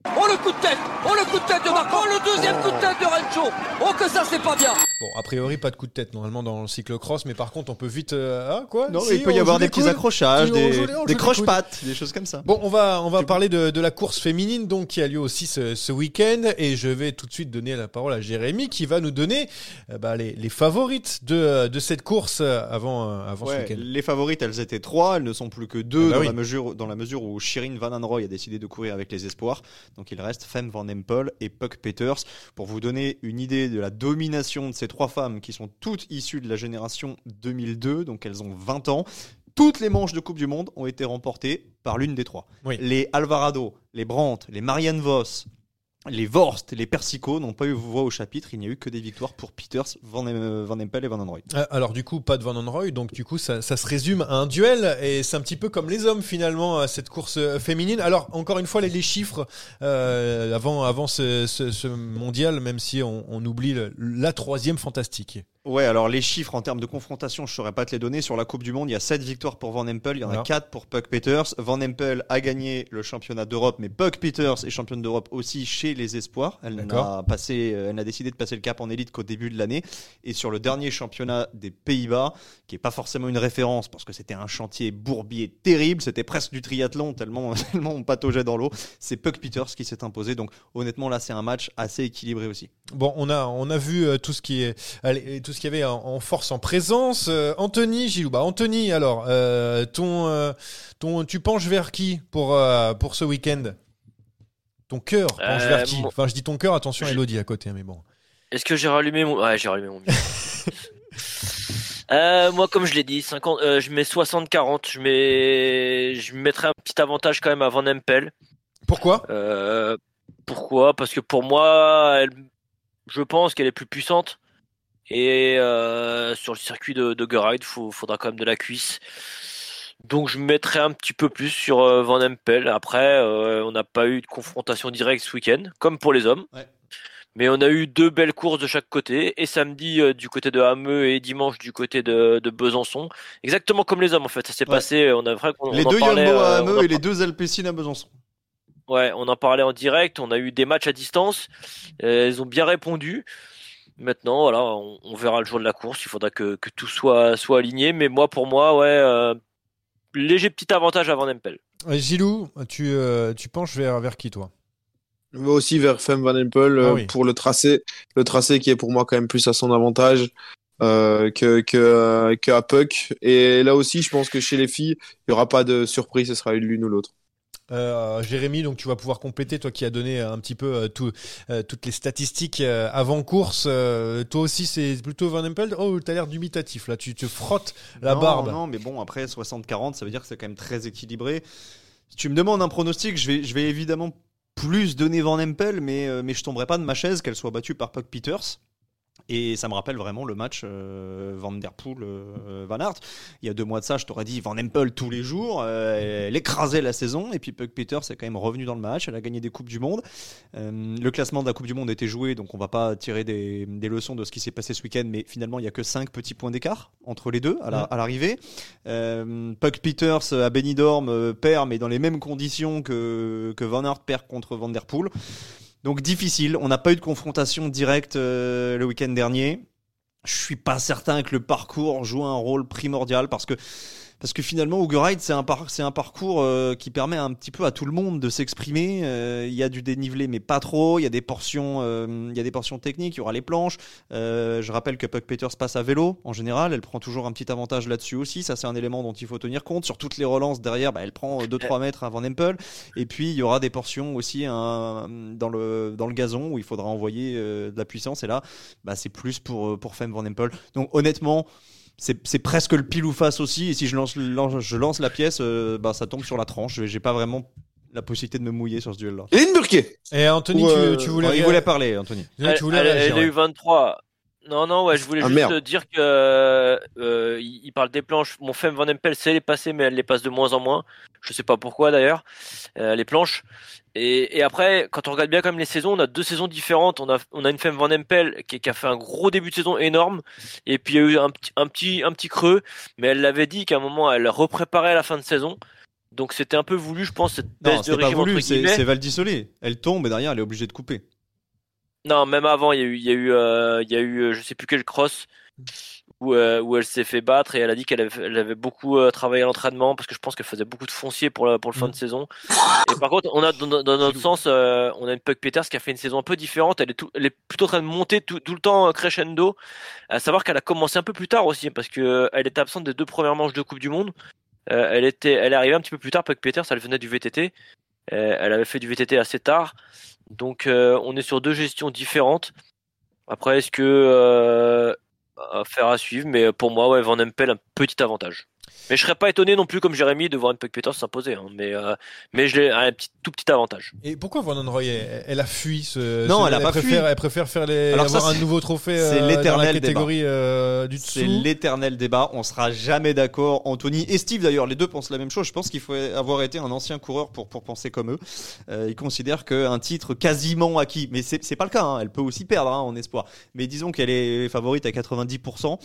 Oh le coup de tête Oh le coup de tête de Marco Oh le deuxième coup de tête de Rencho Oh que ça c'est pas bien Bon, a priori, pas de coup de tête normalement dans le cyclocross, mais par contre, on peut vite. euh, ah quoi Non, Si, il peut y avoir des petits accrochages, des, des les croche-pattes, des choses comme ça. Bon, on va, on va parler de, de la course féminine donc qui a lieu aussi ce, ce week-end et je vais tout de suite donner la parole à Jérémy qui va nous donner euh, bah, les, les favorites de, de cette course euh, avant, euh, avant ce week-end. les favorites, elles étaient trois, elles ne sont plus que deux Ah bah dans, oui. la mesure, dans la mesure où Shirin Van Anrooy a décidé de courir avec les espoirs. Donc il reste Femme Van Empel et Puck Peters. Pour vous donner une idée de la domination de ces trois femmes qui sont toutes issues de la génération 2002, donc elles ont 20 ans. Toutes les manches de Coupe du Monde ont été remportées par l'une des trois. Oui. Les Alvarado, les Brandt, les Marianne Voss, les Vorst, les Persico n'ont pas eu voix au chapitre. Il n'y a eu que des victoires pour Peters, Van, Van Empel et Van Anrooy. Ah, Alors du coup, pas de Van Anrooy, donc du coup, ça, ça se résume à un duel et c'est un petit peu comme les hommes finalement à cette course euh, féminine. Alors encore une fois, les, chiffres euh, avant avant ce, ce- ce mondial, même si on, on oublie la troisième fantastique. Ouais, alors les chiffres en termes de confrontation, je saurais pas te les donner. Sur la Coupe du Monde, il y a 7 victoires pour Van Empel, il y en a 4 pour Puck Peters. Van Empel a gagné le championnat d'Europe, mais Puck Peters est championne d'Europe aussi chez les espoirs. Elle D'accord. n'a passé, euh, elle n'a décidé de passer le cap en élite qu'au début de l'année. Et sur le dernier championnat des Pays-Bas, qui est pas forcément une référence parce que c'était un chantier bourbier terrible, c'était presque du triathlon tellement, tellement on pataugeait dans l'eau. C'est Puck Peters qui s'est imposé. Donc honnêtement, là, c'est un match assez équilibré aussi. Bon, on a on a vu euh, tout ce qui est allez, tout ce qu'il y avait en, en force en présence. Euh, Anthony Gilou, bah Anthony, alors euh, ton euh, ton tu penches vers qui pour euh, pour ce week-end? Ton cœur penche vers qui? Enfin, je dis ton cœur. Attention, Elodie à côté, hein, mais bon. Est-ce que j'ai rallumé mon. Ouais, j'ai rallumé mon. Euh, moi, comme je l'ai dit, 50, euh, je mets 60-40. Je mets, je mettrai un petit avantage quand même à Van Empel. Pourquoi? Euh, pourquoi? Parce que pour moi, elle, je pense qu'elle est plus puissante. Et euh, sur le circuit de, de Gerrard, il faudra quand même de la cuisse. Donc je mettrai un petit peu plus sur euh, Van Empel. Après, euh, on n'a pas eu de confrontation directe ce week-end, comme pour les hommes. Ouais. Mais on a eu deux belles courses de chaque côté. Et samedi euh, du côté de Hameux et dimanche du côté de, de Besançon. Exactement comme les hommes en fait. Ça s'est Ouais. passé. On a vrai qu'on les on deux parlait, à euh, on Hameux et les deux Alpecin à Besançon. Ouais, on en parlait en direct, on a eu des matchs à distance, euh, elles ont bien répondu. Maintenant, voilà, on, on verra le jour de la course, il faudra que, que tout soit, soit aligné, mais moi, pour moi, ouais, euh, léger petit avantage avant Empel. Euh, Gilou, tu euh, tu penches vers vers qui toi? Vais aussi vers Femme Van Empel euh, Ah oui. pour le tracé. Le tracé qui est pour moi quand même plus à son avantage euh, que, que, que à Puck. Et là aussi, je pense que chez les filles, il n'y aura pas de surprise, ce sera l'une ou l'autre. Euh, Jérémy, donc tu vas pouvoir compléter, toi qui as donné un petit peu euh, tout, euh, toutes les statistiques avant course. toi aussi, c'est plutôt Van Empel. Oh, t'as l'air dubitatif là. Tu te frottes la non, barbe. Non, mais bon, après 60-40, ça veut dire que c'est quand même très équilibré. Si tu me demandes un pronostic, je vais, je vais évidemment plus donner Van Empel, mais, mais je tomberai pas de ma chaise qu'elle soit battue par Puck Peters. Et ça me rappelle vraiment le match euh, Van Der Poel euh, Van Aert. Il y a deux mois de ça, je t'aurais dit Van Empel tous les jours. euh, elle écrasait la saison. Et puis Puck Peters est quand même revenu dans le match. Elle a gagné des coupes du monde. Euh, le classement de la Coupe du Monde était joué, donc on va pas tirer des, des leçons de ce qui s'est passé ce week-end. Mais finalement, il y a que 5 petits points d'écart entre les deux à la- l'arrivée. Euh, Puck Peters à Benidorm perd, mais dans les mêmes conditions que, que Van Aert perd contre Van Der Poel. Donc difficile. On n'a pas eu de confrontation directe euh, le week-end dernier. Je suis pas certain que le parcours joue un rôle primordial parce que parce que finalement Ugo Ride c'est un parcours euh, qui permet un petit peu à tout le monde de s'exprimer. Euh, Il y a du dénivelé mais pas trop. Il y a des portions euh, y a des portions techniques. Il y aura les planches. Je rappelle que Puck Peters passe à vélo en général. Elle prend toujours un petit avantage là-dessus aussi. Ça c'est un élément dont il faut tenir compte. Sur toutes les relances derrière, bah, elle prend 2-3 mètres avant Empel. Et puis il y aura des portions aussi dans le gazon où il faudra envoyer de la puissance. Et là, bah, c'est plus pour pour Femme Van Empel. Donc honnêtement. C'est c'est presque le pile ou face aussi. Et si je lance, lance- je lance la pièce, euh, bah, ça tombe sur la tranche. J'ai pas vraiment la possibilité de me mouiller sur ce duel-là. Lindburke Et Anthony, Ou, tu, euh, tu voulais. il voulait parler, Anthony. Tu voulais elle, elle réagir, a eu ouais. 23. Non, non, ouais, je voulais Ah, juste merde. dire que euh, euh, il parle des planches. Mon Femme Van Empel sait les passer, mais elle les passe de moins en moins. Je sais pas pourquoi d'ailleurs. Euh, les planches. Et, et après, quand on regarde bien quand même les saisons, on a deux saisons différentes. On a, on a une Femme Van Empel qui, qui a fait un gros début de saison énorme, et puis il y a eu un petit, un petit, un petit creux. Mais elle l'avait dit qu'à un moment, elle repréparait à la fin de saison. Donc c'était un peu voulu, je pense, cette baisse Non, de c'est pas régime voulu, c'est Valdisolé. Elle tombe et derrière, elle est obligée de couper. Non, même avant, il y a eu, il y a eu, euh, il y a eu, euh, je sais plus quel cross où, euh, où elle s'est fait battre et elle a dit qu'elle avait, elle avait beaucoup euh, travaillé à l'entraînement parce que je pense qu'elle faisait beaucoup de foncier pour la, pour le fin de saison. Et par contre, on a dans, dans notre sens, euh, on a une Puck Peters qui a fait une saison un peu différente. Elle est, tout, elle est plutôt en train de monter tout, tout le temps euh, crescendo. À savoir qu'elle a commencé un peu plus tard aussi parce que elle était absente des deux premières manches de Coupe du Monde. Euh, elle était, elle est arrivée un petit peu plus tard. Puck Peters, elle venait du VTT. Euh, elle avait fait du VTT assez tard. Donc euh, on est sur deux gestions différentes. Après, est-ce que euh, affaire à suivre, mais pour moi, ouais, Van Empel un petit avantage. Mais je serais pas étonné non plus, comme Jérémy, de voir une Puck Peters s'imposer. hein. mais euh, mais je l'ai un petit, tout petit avantage. Et pourquoi Van Roy elle, elle a fui ce. Non, ce- elle a pas préfère, fui. Elle préfère faire les, Alors ça, avoir un c'est- nouveau trophée c'est euh, l'éternel catégorie euh, du C'est dessous. l'éternel débat. On sera jamais d'accord. Anthony et Steve, d'ailleurs, les deux pensent la même chose. Je pense qu'il faut avoir été un ancien coureur pour, pour penser comme eux. Euh, ils considèrent qu'un titre quasiment acquis, mais c'est c'est pas le cas. hein. Elle peut aussi perdre hein, en espoir. Mais disons qu'elle est favorite à 90%.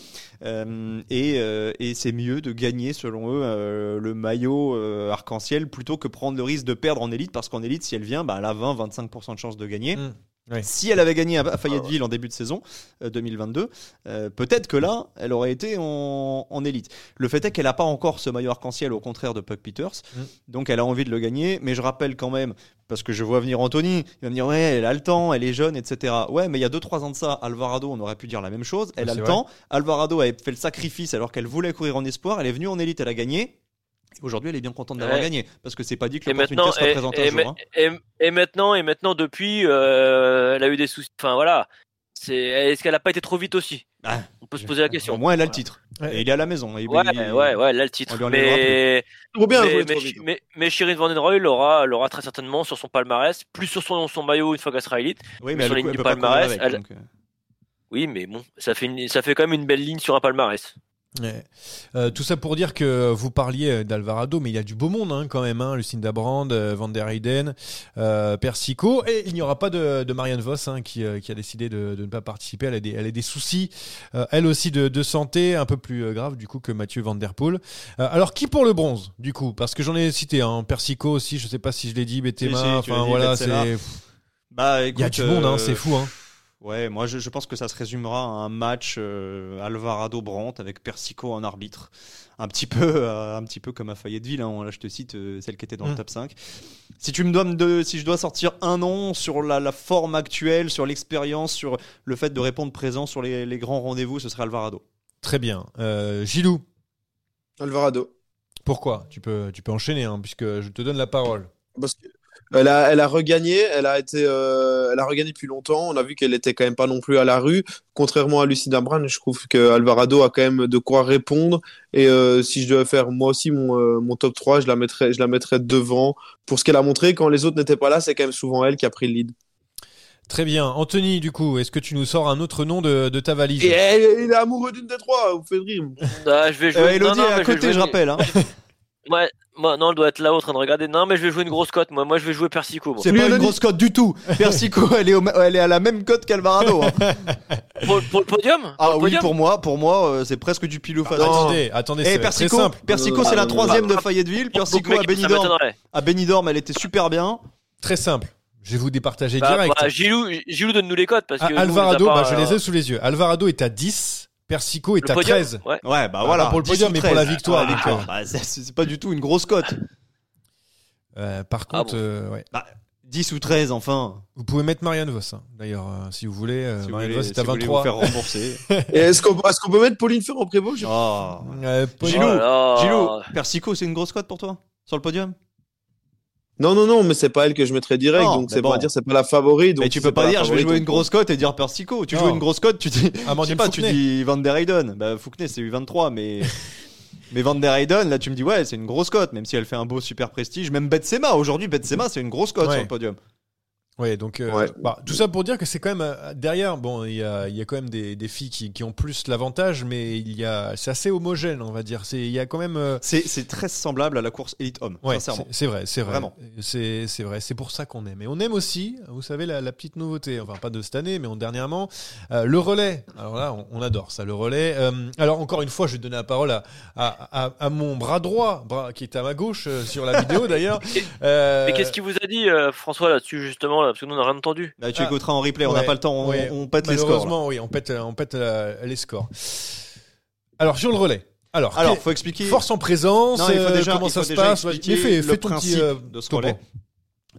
euh, et euh, et c'est mieux de selon eux, euh, le maillot euh, arc-en-ciel plutôt que prendre le risque de perdre en élite. Parce qu'en élite, si elle vient, bah, elle a 20-25% de chance de gagner. Mm. Si elle avait gagné à à Fayetteville en début de saison euh, 2022, euh, peut-être que là, elle aurait été en, en élite. Le fait est qu'elle n'a pas encore ce maillot arc-en-ciel, au contraire de Puck Peters. Mm. Donc elle a envie de le gagner. Mais je rappelle quand même, parce que je vois venir Anthony, il va me dire Ouais, elle a le temps, elle est jeune, etc. Ouais, mais il y a 2-3 ans de ça, Alvarado, on aurait pu dire la même chose. Elle a le vrai. temps. Alvarado avait fait le sacrifice alors qu'elle voulait courir en espoir. Elle est venue en élite, elle a gagné. Et Aujourd'hui, elle est bien contente d'avoir Ouais. gagné. Parce que c'est pas dit que Et l'opportunité maintenant, sera et, présente et un jour. ma- hein. et- et maintenant, et maintenant, depuis, euh, elle a eu des soucis. Enfin voilà. C'est, est-ce qu'elle a pas été trop vite aussi? Ah, On peut se poser la question. Au moins, elle a le titre. Ouais. Et il est à la maison. Et Ouais, il- ouais, ouais, elle a le titre. on Mais, bien mais, mais, mais, mais Shirin Van Den Roy l'aura, l'aura très certainement sur son palmarès, plus sur son, son maillot une fois qu'elle sera élite. Oui, Mais mais sur lignes peut du palmarès, avec, elle- donc, euh. Oui, mais bon, ça fait, une- ça fait quand même une belle ligne sur un palmarès. Ouais. Euh, tout ça pour dire que vous parliez d'Alvarado, mais il y a du beau monde hein, quand même. Hein, Lucinda Brand, euh, Van der Heyden, euh, Persico. Et il n'y aura pas de, de Marianne Voss hein, qui, euh, qui a décidé de, de ne pas participer. Elle a des, elle a des soucis, euh, elle aussi, de, de santé un peu plus euh, grave du coup que Mathieu Van Der Poel. Euh, alors qui pour le bronze du coup? Parce que j'en ai cité un Persico aussi, je sais pas si je l'ai dit, tu enfin voilà, c'est. Bah, Il y a du monde, euh, c'est fou. Hein. Ouais, moi je, je pense que ça se résumera à un match euh, Alvarado Brandt avec Persico en arbitre, un petit peu, euh, un petit peu comme à Fayetteville. Hein, là, je te cite euh, celle qui était dans le Mm. top 5. Si tu me donnes de, si je dois sortir un nom sur la, la forme actuelle, sur l'expérience, sur le fait de répondre présent sur les, les grands rendez-vous, ce serait Alvarado. Très bien. Euh, Gilou, Alvarado. pourquoi? Tu peux, tu peux enchaîner hein, puisque je te donne la parole. Parce que elle a, elle a regagné, elle a été, euh, elle a regagné depuis longtemps. On a vu qu'elle était quand même pas non plus à la rue. Contrairement à Lucinda Brand, je trouve que Alvarado a quand même de quoi répondre. Et euh, si je devais faire moi aussi mon, euh, mon top 3, je la mettrais, je la mettrais devant. Pour ce qu'elle a montré, quand les autres n'étaient pas là, c'est quand même souvent elle qui a pris le lead. Très bien. Anthony, du coup, est-ce que tu nous sors un autre nom de, de ta valise? Et il est amoureux d'une des trois, vous faites rire. Ah, je vais jouer. Euh, Elodie non, non, est à je côté, je rappelle. hein. Ouais, moi, non, elle doit être là en train de regarder. Non, mais je vais jouer une grosse cote. Moi, moi, je vais jouer Persico. moi. C'est pas une grosse cote du tout. Persico, elle est, au- elle est à la même cote qu'Alvarado. hein. Pour, pour le podium? Ah Pour le oui, podium? pour moi, pour moi, euh, c'est presque du pile ou face. Attendez, attendez, Et c'est très Persico, simple. Persico, c'est Ah, la non, troisième non. de Fayetteville. Persico mec, à ça Benidorm. m'étonnerait? À Benidorm, elle était super bien. Très simple. Je vais vous départager Bah, direct. bah, Gilou, Gilou donne-nous les cotes parce que. Ah, nous, on les a Alvarado, pas, bah, je les euh, ai sous les yeux. Alvarado est à 10, Persico est le à podium 13. Ouais. Ouais, bah Ah, voilà. pas pour le 10 podium, mais pour la 13. victoire, Ah, victoire. bah, c'est- pas du tout une grosse cote. Euh, par Ah contre, bon. euh, ouais. Bah, 10 ou 13, enfin. vous pouvez mettre Marianne Vos, hein, d'ailleurs, euh, si vous voulez. euh, Si Marianne voulez- Vos est si à vous voulez 23. vous faire rembourser. Est-ce qu'on peut mettre Pauline Ferrand-Prévot Oh. Euh, Gilou, Oh là. Gilou, Persico, c'est une grosse cote pour toi Sur le podium? Non, non, non, mais c'est pas elle que je mettrais direct, Non, donc c'est bon. pas dire c'est pas la favorite. donc Mais tu si peux pas dire je vais jouer une grosse cote et dire Persico. Tu Non. joues une grosse cote, tu dis. Amandine je sais pas, tu dis Van der Heyden. Bah, Fouquenet, c'est U23, mais. mais Van der Heyden, là, tu me dis, ouais, c'est une grosse cote, même si elle fait un beau super prestige. Même Betsema, aujourd'hui, Betsema, c'est une grosse cote Ouais. sur le podium. Ouais, donc euh, Ouais. bah, tout ça pour dire que c'est quand même euh, derrière. Bon, il y a, il y a quand même des, des filles qui, qui ont plus l'avantage, mais il y a, c'est assez homogène, on va dire. C'est, il y a quand même. euh, C'est c'est très semblable à la course Elite Homme, Ouais, sincèrement. c'est- c'est vrai, c'est vrai. Vraiment. C'est c'est vrai, c'est pour ça qu'on aime. Et on aime aussi, vous savez, la, la petite nouveauté, enfin pas de cette année, mais en dernièrement, euh, le relais. Alors là, on, on adore ça, le relais. Euh, alors encore une fois, je vais donner la parole à, à, à- à mon bras droit, bras, qui est à ma gauche euh, sur la vidéo d'ailleurs. Euh, Mais qu'est-ce qu'il vous a dit, euh, François, là-dessus, justement, là, parce que nous, on n'a rien entendu. Bah, tu Ah. écouteras en replay, on n'a Ouais, pas le temps, on, ouais. on pète les scores. Malheureusement, oui, on pète, on pète euh, les scores. Alors sur le relais. Alors, Alors, faut expliquer. force en présence. Non, il faut euh, déjà, comment il ça faut se déjà passe Mais fais, le fais ton petit principe euh, de ce relais.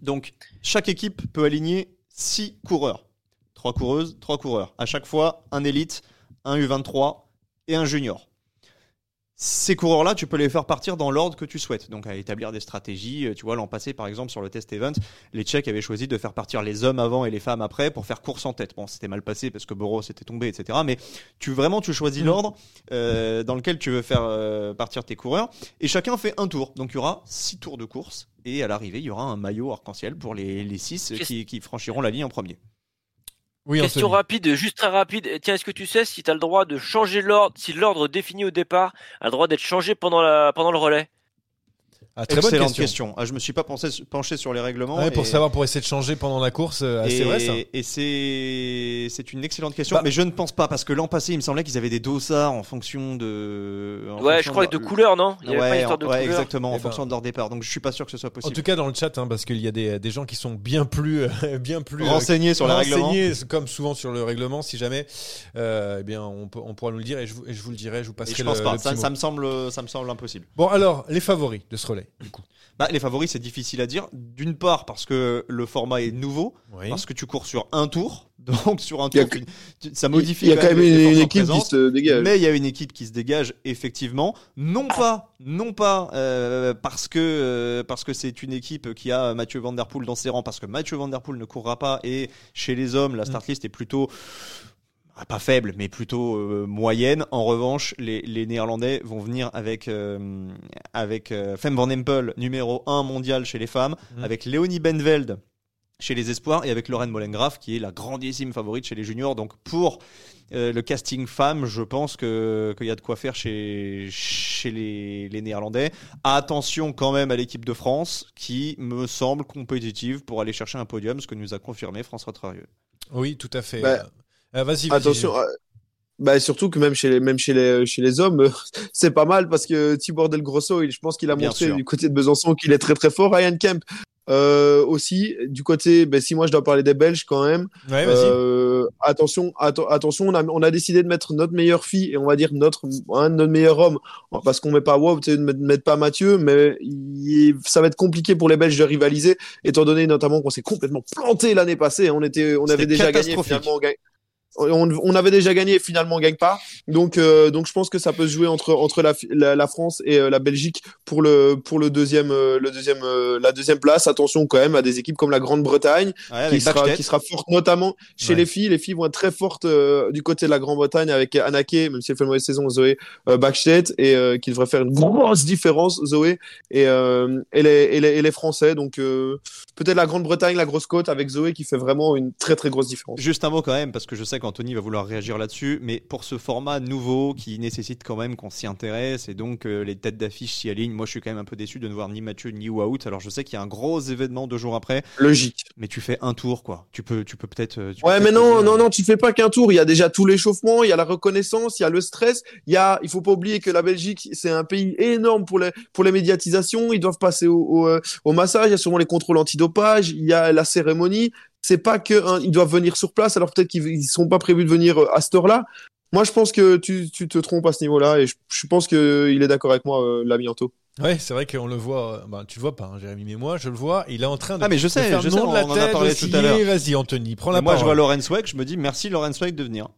Donc, chaque équipe peut aligner 6 coureurs. 3 coureuses, 3 coureurs. À chaque fois, un élite, un U23 et un junior. Ces coureurs-là, tu peux les faire partir dans l'ordre que tu souhaites. Donc, à établir des stratégies. Euh, Tu vois, l'an passé, par exemple, sur le test event, les Tchèques avaient choisi de faire partir les hommes avant et les femmes après pour faire course en tête. Bon, c'était mal passé parce que Boros était tombé, etc. Mais tu vraiment, tu choisis Mm. l'ordre euh, dans lequel tu veux faire euh, partir tes coureurs. Et chacun fait un tour. Donc, il y aura 6 tours de course. Et à l'arrivée, il y aura un maillot arc-en-ciel pour les, les 6 Qu'est-ce- qui, qui franchiront la ligne en premier. Oui, Question Anthony. rapide, juste très rapide. Tiens, est-ce que tu sais si tu as le droit de changer l'ordre, si l'ordre défini au départ a le droit d'être changé pendant, la, pendant le relais? Ah, très bonne Excellente question. question. Ah, je me suis pas pensé- penché sur les règlements. Ouais, pour et- savoir, pour essayer de changer pendant la course, euh, ah, et, c'est vrai ça. Et c'est une excellente question, Bah- mais je ne pense pas parce que l'an passé, il me semblait qu'ils avaient des dossards en fonction de. en Ouais, fonction je crois que de leur- couleur, non? Il y avait pas une Ouais, histoire de ouais, couleur exactement, en Eh ben. fonction de leur départ. Donc je suis pas sûr que ce soit En possible. tout cas, dans le chat, hein, parce qu'il y a des, des gens qui sont bien plus, euh, bien plus euh, Renseignés sur les renseignés, comme souvent sur le règlement. Si jamais, euh, eh bien, on, peut- on pourra nous le dire et je, vous- et je vous le dirai. Je vous Et passerai je pense le, pas. le Ça, ça me semble, ça me semble impossible. Bon, alors, les favoris de ce relais, du coup. Bah, les favoris, c'est difficile à dire. D'une part parce que le format est nouveau, Oui. parce que tu cours sur un tour, donc sur un tour, que- tu- tu- ça modifie. Il y a quand même une, équipe qui se dégage. Mais il y a une équipe qui se dégage effectivement, non pas, non pas euh, parce que euh, parce que c'est une équipe qui a Mathieu Van Der Poel dans ses rangs, parce que Mathieu Van Der Poel ne courra pas et chez les hommes la start list est plutôt pas faible, mais plutôt euh, moyenne. En revanche, les, les Néerlandais vont venir avec euh, avec euh, Fem Van Empel, numéro 1 mondial chez les femmes, Mhm. avec Léonie Benveld chez les espoirs et avec Lorraine Mollengraff qui est la grandissime favorite chez les juniors. Donc pour euh, le casting femme, je pense que qu'il y a de quoi faire chez chez les, les Néerlandais. Attention quand même à l'équipe de France qui me semble compétitive pour aller chercher un podium, ce que nous a confirmé François Trarieux. Oui, tout à fait. Bah, Euh, vas-y. Attention. euh, Bah surtout que même chez les même chez les chez les hommes, euh, c'est pas mal parce que Tibor Del Grosso, il- je pense qu'il a Bien montré sûr. du côté de Besançon qu'il est très très fort. Ryan Kemp euh, aussi du côté. Ben si moi je dois parler des Belges quand même. Ouais. Euh, attention, atten- attention, on a, on a décidé de mettre notre meilleure fille et on va dire notre un de nos meilleurs hommes parce qu'on met pas sais, ne met- mettre pas Mathieu, mais il- ça va être compliqué pour les Belges de rivaliser étant donné notamment qu'on s'est complètement planté l'année passée. On était, on avait déjà gagné finalement. on gagne- on, on avait déjà gagné et finalement on gagne pas. Donc, euh, donc je pense que ça peut se jouer entre entre la, la, la France et euh, la Belgique pour le pour le deuxième euh, le deuxième euh, la deuxième place. Attention quand même à des équipes comme la Grande-Bretagne Ouais, qui sera qui sera forte notamment chez Ouais. les filles. Les filles vont être très fortes euh, du côté de la Grande-Bretagne avec Anake, même si elle fait une mauvaise saison, Zoé euh, Backstedt et euh, qui devrait faire une grosse différence Zoé et euh, et, les, et, les, et les Français. Donc euh, peut-être la Grande-Bretagne, la grosse côte avec Zoé qui fait vraiment une très très grosse différence. Juste un mot quand même, parce que je sais qu'Anthony va vouloir réagir là-dessus, mais pour ce format nouveau qui nécessite quand même qu'on s'y intéresse et donc euh, les têtes d'affiche s'y alignent, moi je suis quand même un peu déçu de ne voir ni Mathieu ni Wout. Alors je sais qu'il y a un gros événement deux jours après, Logique. mais tu fais un tour quoi. Tu peux, tu peux peut-être. euh, peux Ouais, mais te non, dire- non, non, tu fais pas qu'un tour. Il y a déjà tout l'échauffement, il y a la reconnaissance, il y a le stress. Il y a, il faut pas oublier que la Belgique, c'est un pays énorme pour les, pour les médiatisations. Ils doivent passer au, au, euh, au massage. Il y a sûrement les contrôles antidopage. Il y a la cérémonie. C'est pas que, hein, ils doivent venir sur place. Alors peut-être qu'ils ils sont pas prévus de venir euh, à cette heure-là. Moi, je pense que tu, tu te trompes à ce niveau-là et je, je pense que il est d'accord avec moi, euh, l'ami Anto. Ouais, c'est vrai qu'on le voit. euh, Bah, tu le vois pas, hein, Jérémy, mais moi, je le vois. Il est en train de. Ah, mais je sais, faire je sais, la on en a tête, parlé de tout à l'heure. Vas-y, Anthony, prends la moi je vois. Lorenz Weck, je me dis merci Lorenz Weck de venir.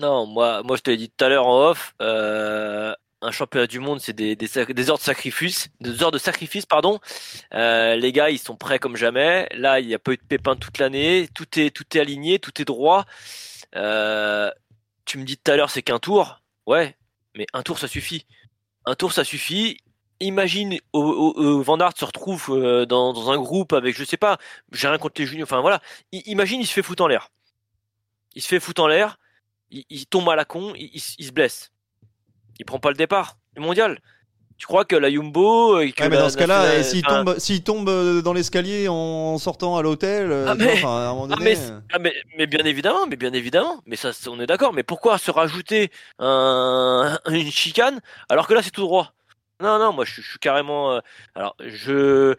Non, moi, moi je te l'ai dit tout à l'heure en off, euh, un championnat du monde, c'est des, des, des heures de sacrifice, des heures de sacrifice, pardon. Euh, les gars, ils sont prêts comme jamais. Là, il n'y a pas eu de pépins toute l'année. Tout est, tout est aligné, tout est droit. Euh, tu me dis tout à l'heure, c'est qu'un tour. Ouais, mais un tour, ça suffit. Un tour, ça suffit. Imagine au, au- Van se retrouve euh, dans, un groupe avec, je sais pas, j'ai rien contre les juniors. Enfin voilà, imagine, il se fait foutre en l'air. Il se fait foutre en l'air il, tombe à la con, il, il se blesse. Il prend pas le départ du mondial. Tu crois que la Jumbo et que Ouais, mais la- dans ce cas-là, s'il enfin, tombe, s'il tombe euh, dans l'escalier en sortant à l'hôtel, euh, Ah, mais- enfin, ah, mais, euh, ah, mais, mais bien évidemment, mais bien évidemment, mais ça, on est d'accord. Mais pourquoi se rajouter un, une chicane alors que là c'est tout droit? Non, non, moi je, suis- je suis carrément. euh, alors, je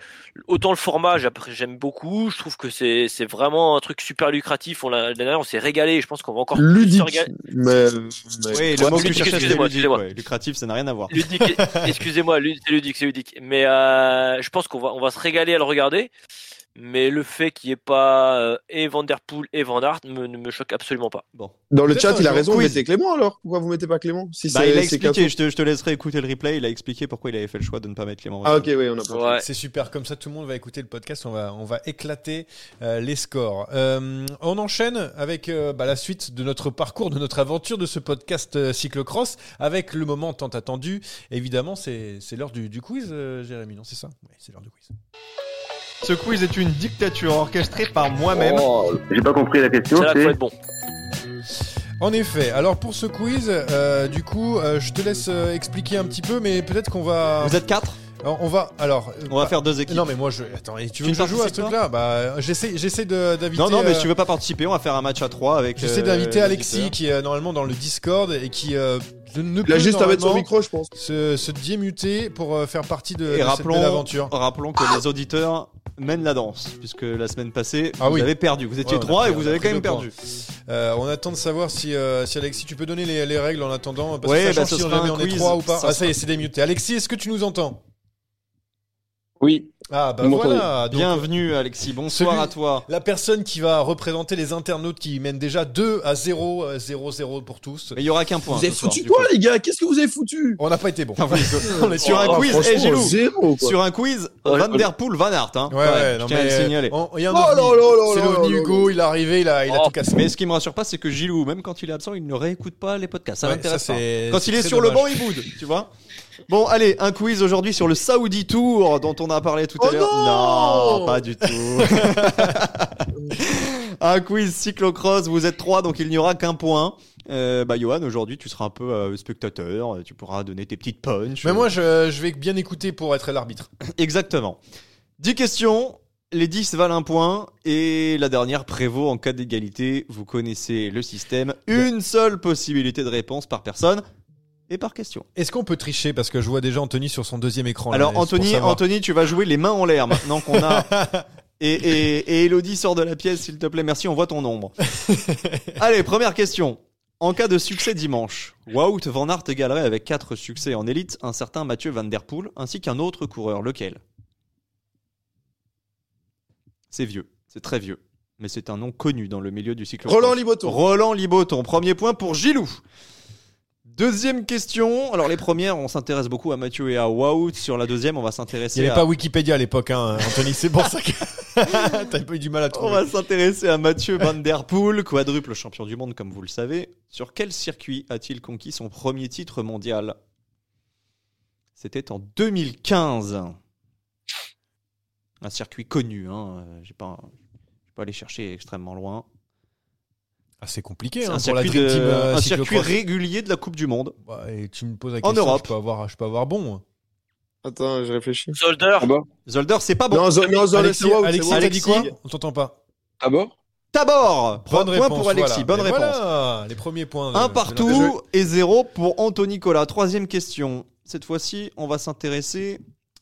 autant le format, j'aime beaucoup. Je trouve que c'est c'est vraiment un truc super lucratif. On l'a l'année dernière, on s'est régalé. Je pense qu'on va encore plus se Ludique. régaler. Mais, mais- Oui, le mot que ludique, excusez-moi, ludique. excusez-moi. ouais. Lucratif, ça n'a rien à voir. Ludique, excusez-moi, c'est ludique, c'est ludique. Mais euh, je pense qu'on va, on va se régaler à le regarder. Mais le fait qu'il n'y ait pas euh, et Van Der Poel et Van Aert me, ne me choque absolument pas. Bon. Dans le chat, il a raison. Mettez Clément alors. Pourquoi vous mettez pas Clément Si Bah, il a expliqué, je te, je te laisserai écouter le replay. Il a expliqué pourquoi il avait fait le choix de ne pas mettre Clément. Ah ok, oui, on a pas. Ouais. C'est super, comme ça tout le monde va écouter le podcast, on va, on va éclater euh, les scores. Euh, on enchaîne avec euh, bah, la suite de notre parcours, de notre aventure de ce podcast euh, cyclocross, avec le moment tant attendu. Évidemment, c'est c'est l'heure du, du quiz, euh, Jérémy, non C'est ça? Oui, c'est l'heure du quiz. Ce quiz est une dictature orchestrée par moi-même. Oh, J'ai pas compris la question. Faut C'est être bon. En effet, alors pour ce quiz, euh, du coup, euh, je te laisse euh, expliquer un petit peu, mais peut-être qu'on va... Vous êtes quatre Alors, on va... Alors... On va bah, faire deux équipes. Non mais moi je... Attends, et tu veux Tu que ne je joue à ce truc-là Bah j'essaie, d'inviter... Non, non, mais euh, si tu veux pas participer, on va faire un match à trois avec. J'essaie euh, d'inviter Alexis qui est normalement dans le Discord et qui euh, ne Il a juste à mettre son micro, je pense. se, se démuter pour euh, faire partie de, de Et cette rappelons, belle aventure. rappelons que les auditeurs mènent la danse, puisque la semaine passée, Ah vous oui. avez perdu. Vous étiez Ouais, on a trois et vous a avez pris quand même deux perdu. Euh, on attend de savoir si, euh, si Alexis, tu peux donner les, les règles en attendant parce Ouais, que ça bah, change ce si on sera jamais on est quiz. trois ou pas. Ça Ah ça y est, c'est démuté. Alexis, est-ce que tu nous entends? Oui. Ah bah voilà. Donc, Bienvenue, Alexis. Bonsoir Celui- à toi. La personne qui va représenter les internautes qui mènent déjà 2 à 0, euh, 0, 0 pour tous. Mais il y aura qu'un point. Vous avez soir, foutu du quoi, les gars? Qu'est-ce que vous avez foutu? On n'a pas été bon. Non, on est Sur un Oh, quiz, Gilou, zéro. Sur un quiz, Van Der Poel, Van Aert. Hein, Ouais, ouais, non, je tiens à le mais, signaler. on- Il y a un Oh C'est l'ovni Hugo, il est arrivé, il a, il a Oh, tout cassé. Mais ce qui me rassure pas, c'est que Gilou, même quand il est absent, il ne réécoute pas les podcasts. Ça Ouais, m'intéresse pas. Quand il est sur le banc, il boude, tu vois. Bon, allez, un quiz aujourd'hui sur le Saudi Tour dont on a parlé tout à Oh l'heure. non non, pas du tout. un quiz cyclocross, vous êtes trois, donc il n'y aura qu'un point. Euh, bah, Johan, aujourd'hui, tu seras un peu euh, spectateur, tu pourras donner tes petites punches. Mais moi, je, je vais bien écouter pour être l'arbitre. Exactement. 10 questions, les 10 valent un point et la dernière prévaut en cas d'égalité. Vous connaissez le système. Une seule possibilité de réponse par personne et par question. Est-ce qu'on peut tricher Parce que je vois déjà Anthony sur son deuxième écran. Alors Anthony. Anthony, tu vas jouer les mains en l'air maintenant qu'on a. Et, et, et Elodie sort de la pièce, s'il te plaît. Merci, on voit ton ombre. Allez, première question. En cas de succès dimanche, Wout van Aert égalerait avec 4 succès en élite un certain Mathieu Van Der Poel ainsi qu'un autre coureur. Lequel? C'est vieux, c'est très vieux. mais c'est un nom connu dans le milieu du cyclo. Roland Liboton. Roland Liboton, premier point pour Gilou. Deuxième question. Alors les premières, on s'intéresse beaucoup à Mathieu et à Wout. Sur la deuxième, on va Il s'intéresser n'y à... avait pas Wikipédia à l'époque, hein, Anthony. C'est pour ça que t'as eu du mal à On trouver. va s'intéresser à Mathieu Van Der Poel, quadruple champion du monde comme vous le savez. Sur quel circuit a-t-il conquis son premier titre mondial? C'était en 2015. Un circuit connu, hein. euh, j'ai pas, pas aller chercher extrêmement loin. Ah, c'est compliqué hein, un, pour la circuit, Dream de- Team, euh, un circuit régulier de la Coupe du Monde. Bah, et tu me poses la En question, Europe. je peux avoir, je peux avoir bon. Attends, je réfléchis. Zolder. Zolder, c'est pas bon. Non, Alexis, Alexis, dit quoi. On t'entend pas. D'abord Tabor Bonne Point réponse. pour Alexis, voilà. bonne Et réponse. Voilà, les premiers points. de- Un partout et zéro pour Anthony Nicolas. Troisième question. Cette fois-ci, on va s'intéresser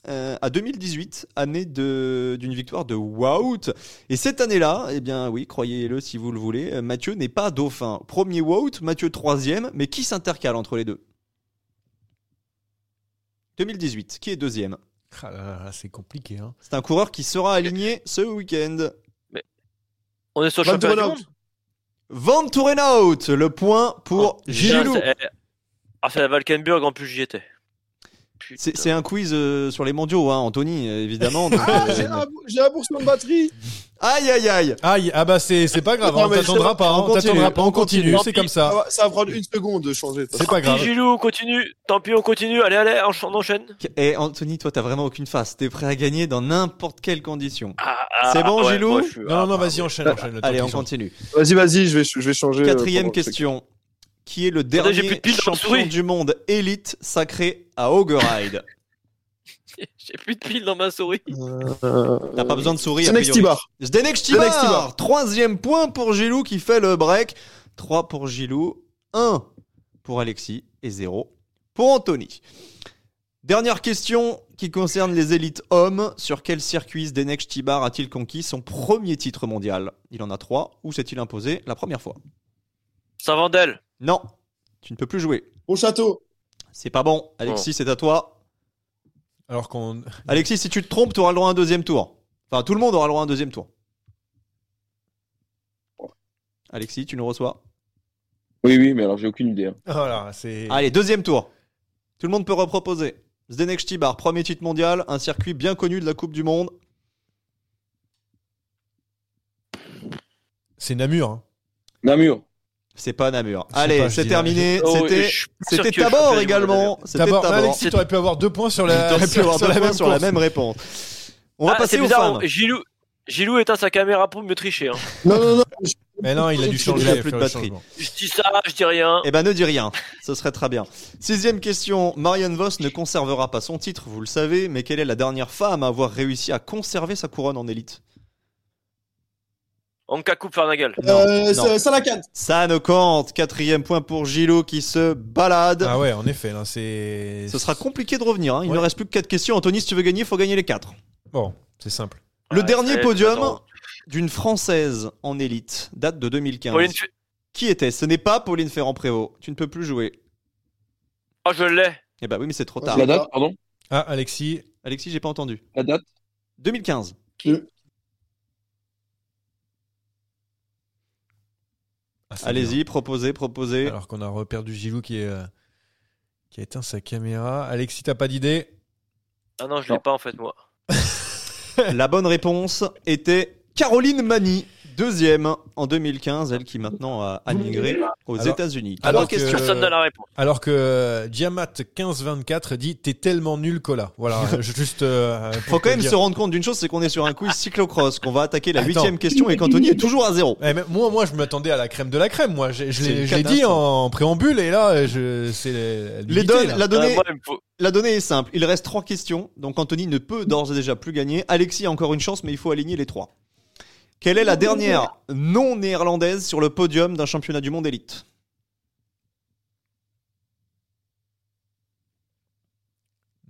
euh, à 2018, année de- d'une victoire de Wout. Et cette année-là, eh bien oui, croyez-le si vous le voulez, euh, Mathieu n'est pas dauphin. Premier Wout, Mathieu troisième, mais qui s'intercale entre les deux? 2018, qui est deuxième? Ah là là là, c'est compliqué. Hein. C'est un coureur qui sera aligné ce week-end. On est sur le Van championnat du monde. Van Tourenhout, le point pour Gilou. Ah, c'est la Valkenburg, en plus j'y étais. Putain. C'est c'est un quiz euh, sur les mondiaux, hein, Anthony, euh, évidemment. donc, Ah, euh, j'ai un, j'ai un bourson de batterie. Aïe, aïe, aïe. Aïe, ah bah c'est c'est pas grave, Non, on mais t'attendra pas, on hein, on continue, t'attendra pas, on on continue, c'est comme Ça ça. va, prendre une seconde de changer. C'est pas Tant grave. pis, Gilou, on continue. Tant pis, on continue. Allez, allez, on on enchaîne. Et Anthony, toi, t'as vraiment aucune face. T'es prêt à gagner dans n'importe quelle condition. Ah, ah, C'est bon, ouais, Gilou moi, suis- Non, ah, non, non, vas-y, enchaîne, enchaîne. Allez, on continue. Vas-y, vas-y, je vais, je vais changer. euh, Quatrième question. Qui est le dernier plus de champion souris. du monde élite sacré à Hoggeride J'ai plus de piles dans ma souris. Euh, T'as pas besoin de sourire. Zdenek. Stibar. Troisième point pour Gilou qui fait le break. 3 pour Gilou. 1 pour Alexis et 0 pour Anthony. Dernière question qui concerne les élites hommes. Sur quel circuit Zdenek Stibar a-t-il conquis son premier titre mondial? Il en a 3. Où s'est-il imposé la première fois? Saint-Vandel. Non, tu ne peux plus jouer. Au château. C'est pas bon. Alexis, c'est à toi. Alors qu'on. Alexis, si tu te trompes, tu auras le droit à un deuxième tour. Enfin, tout le monde aura le droit à un deuxième tour. Alexis, tu nous reçois? Oui, oui, mais alors j'ai aucune idée. hein. Voilà, c'est. Allez, deuxième tour. Tout le monde peut reproposer. Zdenek Stibar, premier titre mondial, un circuit bien connu de la Coupe du Monde. C'est Namur. hein. Namur. C'est pas Namur. Allez, c'est terminé. Oh, C'était Tabor également. C'était Tabor. Alexis, t'aurais pu avoir deux points sur la. T'aurais pu avoir sur deux la points même sur la course. même réponse. On va Ah, passer c'est aux bizarre. femmes. Gilou, Gilou éteint sa caméra pour me tricher. hein. Non, non, non. Mais non, il a dû changer. Il a faire plus de batterie. Je dis ça, je dis rien. Eh ben ne dis rien, ce serait très bien. Sixième question, Marianne Vos ne conservera pas son titre, vous le savez, mais quelle est la dernière femme à avoir réussi à conserver sa couronne en élite? Anka coupe Farnagal. Euh, non. ne compte, quatrième point pour Gilo qui se balade. Ah ouais, en effet, là, c'est. Ce sera compliqué de revenir, hein. il Ouais. ne reste plus que quatre questions. Anthony, si tu veux gagner, il faut gagner les quatre. Bon, c'est simple. Le Ouais, dernier podium d'une Française en élite date de 2015. Pauline Fe- Qui était Ce n'est pas Pauline Ferrand-Prévot. Tu ne peux plus jouer. Oh, je l'ai. Eh ben oui, mais c'est trop tard. La date, pardon? Ah, Alexis. Alexis, j'ai pas entendu. La date? 2015. Ah, Allez-y, proposez, proposez. Alors qu'on a reperdu Gilou qui est. euh, qui a éteint sa caméra. Alexis, t'as pas d'idée? Ah non, je l'ai pas en fait, moi. La bonne réponse était Caroline Mani, deuxième en 2015, elle qui maintenant a migré aux Alors- États-Unis. alors que-. Personne n'a la réponse. Alors que euh, Diamat1524 dit T'es tellement nul, Cola. Voilà, je- juste. euh, Faut quand même dire. se rendre compte d'une chose, c'est qu'on est sur un quiz cyclocross, qu'on va attaquer la huitième question et qu'Anthony est toujours à zéro. Eh, mais moi, moi, je m'attendais à la crème de la crème. Moi, je, je l'ai une je l'ai dit en préambule et là, je, c'est la Les donnée, Ah, moi, la donnée est simple. Il reste trois questions, donc Anthony ne peut d'ores et déjà plus gagner. Alexis a encore une chance, mais il faut aligner les trois. Quelle est la dernière non néerlandaise sur le podium d'un championnat du monde élite?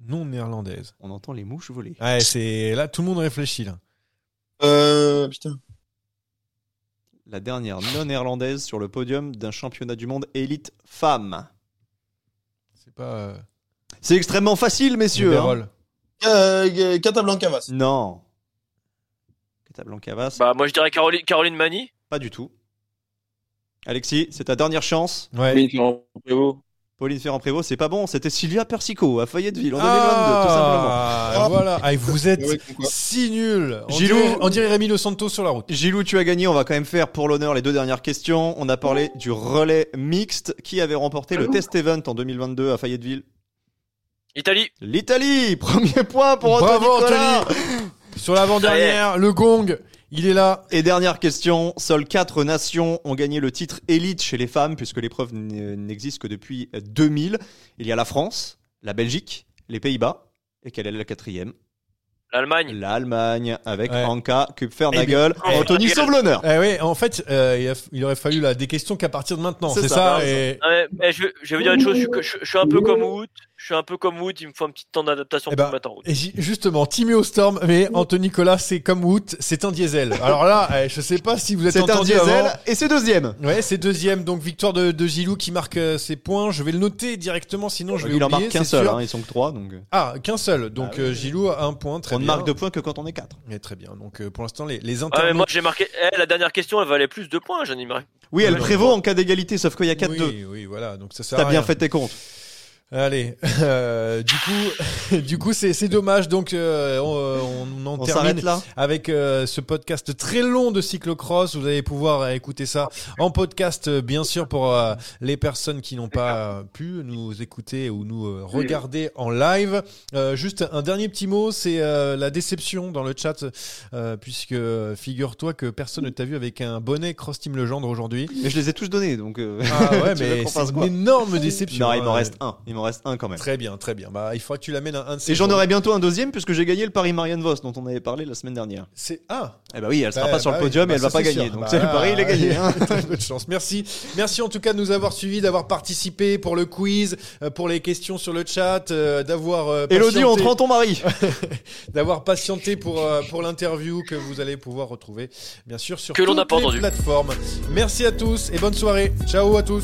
Non néerlandaise. On entend les mouches voler. Ouais, c'est là, tout le monde réfléchit là. Euh, putain. La dernière non néerlandaise sur le podium d'un championnat du monde élite femme. C'est pas. euh, C'est extrêmement facile, messieurs. hein. Bérol. Euh, Catablanca Vas. Non. Casablancavas. Bah, moi, je dirais Caroline, Caroline Mani. Pas du tout. Alexis, c'est ta dernière chance. Ouais. Pauline Ferrand-Prévot. Pauline Ferrand-Prévot, c'est pas bon. C'était Sylvia Persico à Fayetteville en 2022, tout simplement. Ah, voilà. Ah, vous êtes Ouais, pourquoi si nuls. On Gilou. dirait, on dirait Rémi Santos sur la route. Gilou, tu as gagné. On va quand même faire pour l'honneur les deux dernières questions. On a parlé du relais mixte qui avait remporté le test event en 2022 à Fayetteville. Italie. L'Italie, premier point pour Anthony Bravo Nicolas. Anthony. Sur l'avant-dernière, le gong, il est là. Et dernière question, seules quatre nations ont gagné le titre élite chez les femmes puisque l'épreuve n'existe que depuis 2000. Il y a la France, la Belgique, les Pays-Bas. Et quelle est la quatrième? L'Allemagne. L'Allemagne avec Ouais. Anka Kupfernagel. Eh bien, Anthony sauve l'honneur. Eh oui, en fait, euh, il, a- il aurait fallu là, des questions qu'à partir de maintenant, C'est ça, et, mais je, vais- je vais vous dire une chose, je, suis- je- je suis un peu comme Wood. Je suis un peu comme Wood, il me faut un petit temps d'adaptation Eh pour ben, me mettre en route. et justement, Timéo Storm, mais Anthony Nicolas, c'est comme Wood, c'est un diesel. Alors là, eh, je sais pas si vous êtes C'est un diesel avant. et c'est deuxième. Ouais, c'est deuxième, donc victoire de, de Gilou qui marque euh, ses points. Je vais le noter directement, sinon je vais Il en oublier. marque qu'un seul, hein, ils sont que trois. Donc... Ah, qu'un seul. Donc Ah oui. euh, Gilou a un point, très on ne marque deux points que quand on est quatre. Ouais, très bien. Donc euh, pour l'instant, les, les Ouais, mais internautes. moi j'ai marqué. Eh, la dernière question, elle valait plus de points, marqué. Oui, elle Ouais, prévaut en cas d'égalité, sauf qu'il y a 4-2. oui, oui, voilà. Donc ça sert T'as à bien fait tes comptes. Allez, euh, du coup, du coup, c'est c'est dommage. Donc, euh, on, on en On termine là avec euh, ce podcast très long de cyclocross. Vous allez pouvoir écouter ça en podcast, euh, bien sûr, pour euh, les personnes qui n'ont pas pu nous écouter ou nous euh, regarder en live. Euh, juste un dernier petit mot, c'est euh, la déception dans le chat, euh, puisque figure-toi que personne ne t'a vu avec un bonnet Cross Team Legendre aujourd'hui. Mais je les ai tous donnés, donc. euh, Ah ouais, mais c'est une énorme déception. Non, il m'en hein. reste un. Il m'en reste un quand même. Très bien, très bien. Bah, il faudra que tu l'amènes à un de ces Et j'en jours. aurai bientôt un deuxième puisque j'ai gagné le Paris Marianne Vos dont on avait parlé la semaine dernière. C'est ah. Eh bah oui, elle sera Bah, pas sur bah le oui, podium bah et elle va pas gagner. sûr. Donc Bah, c'est le pari, il est gagné. hein. Bonne chance. Merci. Merci en tout cas de nous avoir suivis, d'avoir participé pour le quiz, euh, pour les questions sur le chat, euh, d'avoir euh, Elodie, on te rend ton mari. d'avoir patienté pour pour l'interview que vous allez pouvoir retrouver bien sûr sur Que l'on toutes pas les entendu. plateformes. Merci à tous et bonne soirée. Ciao à tous.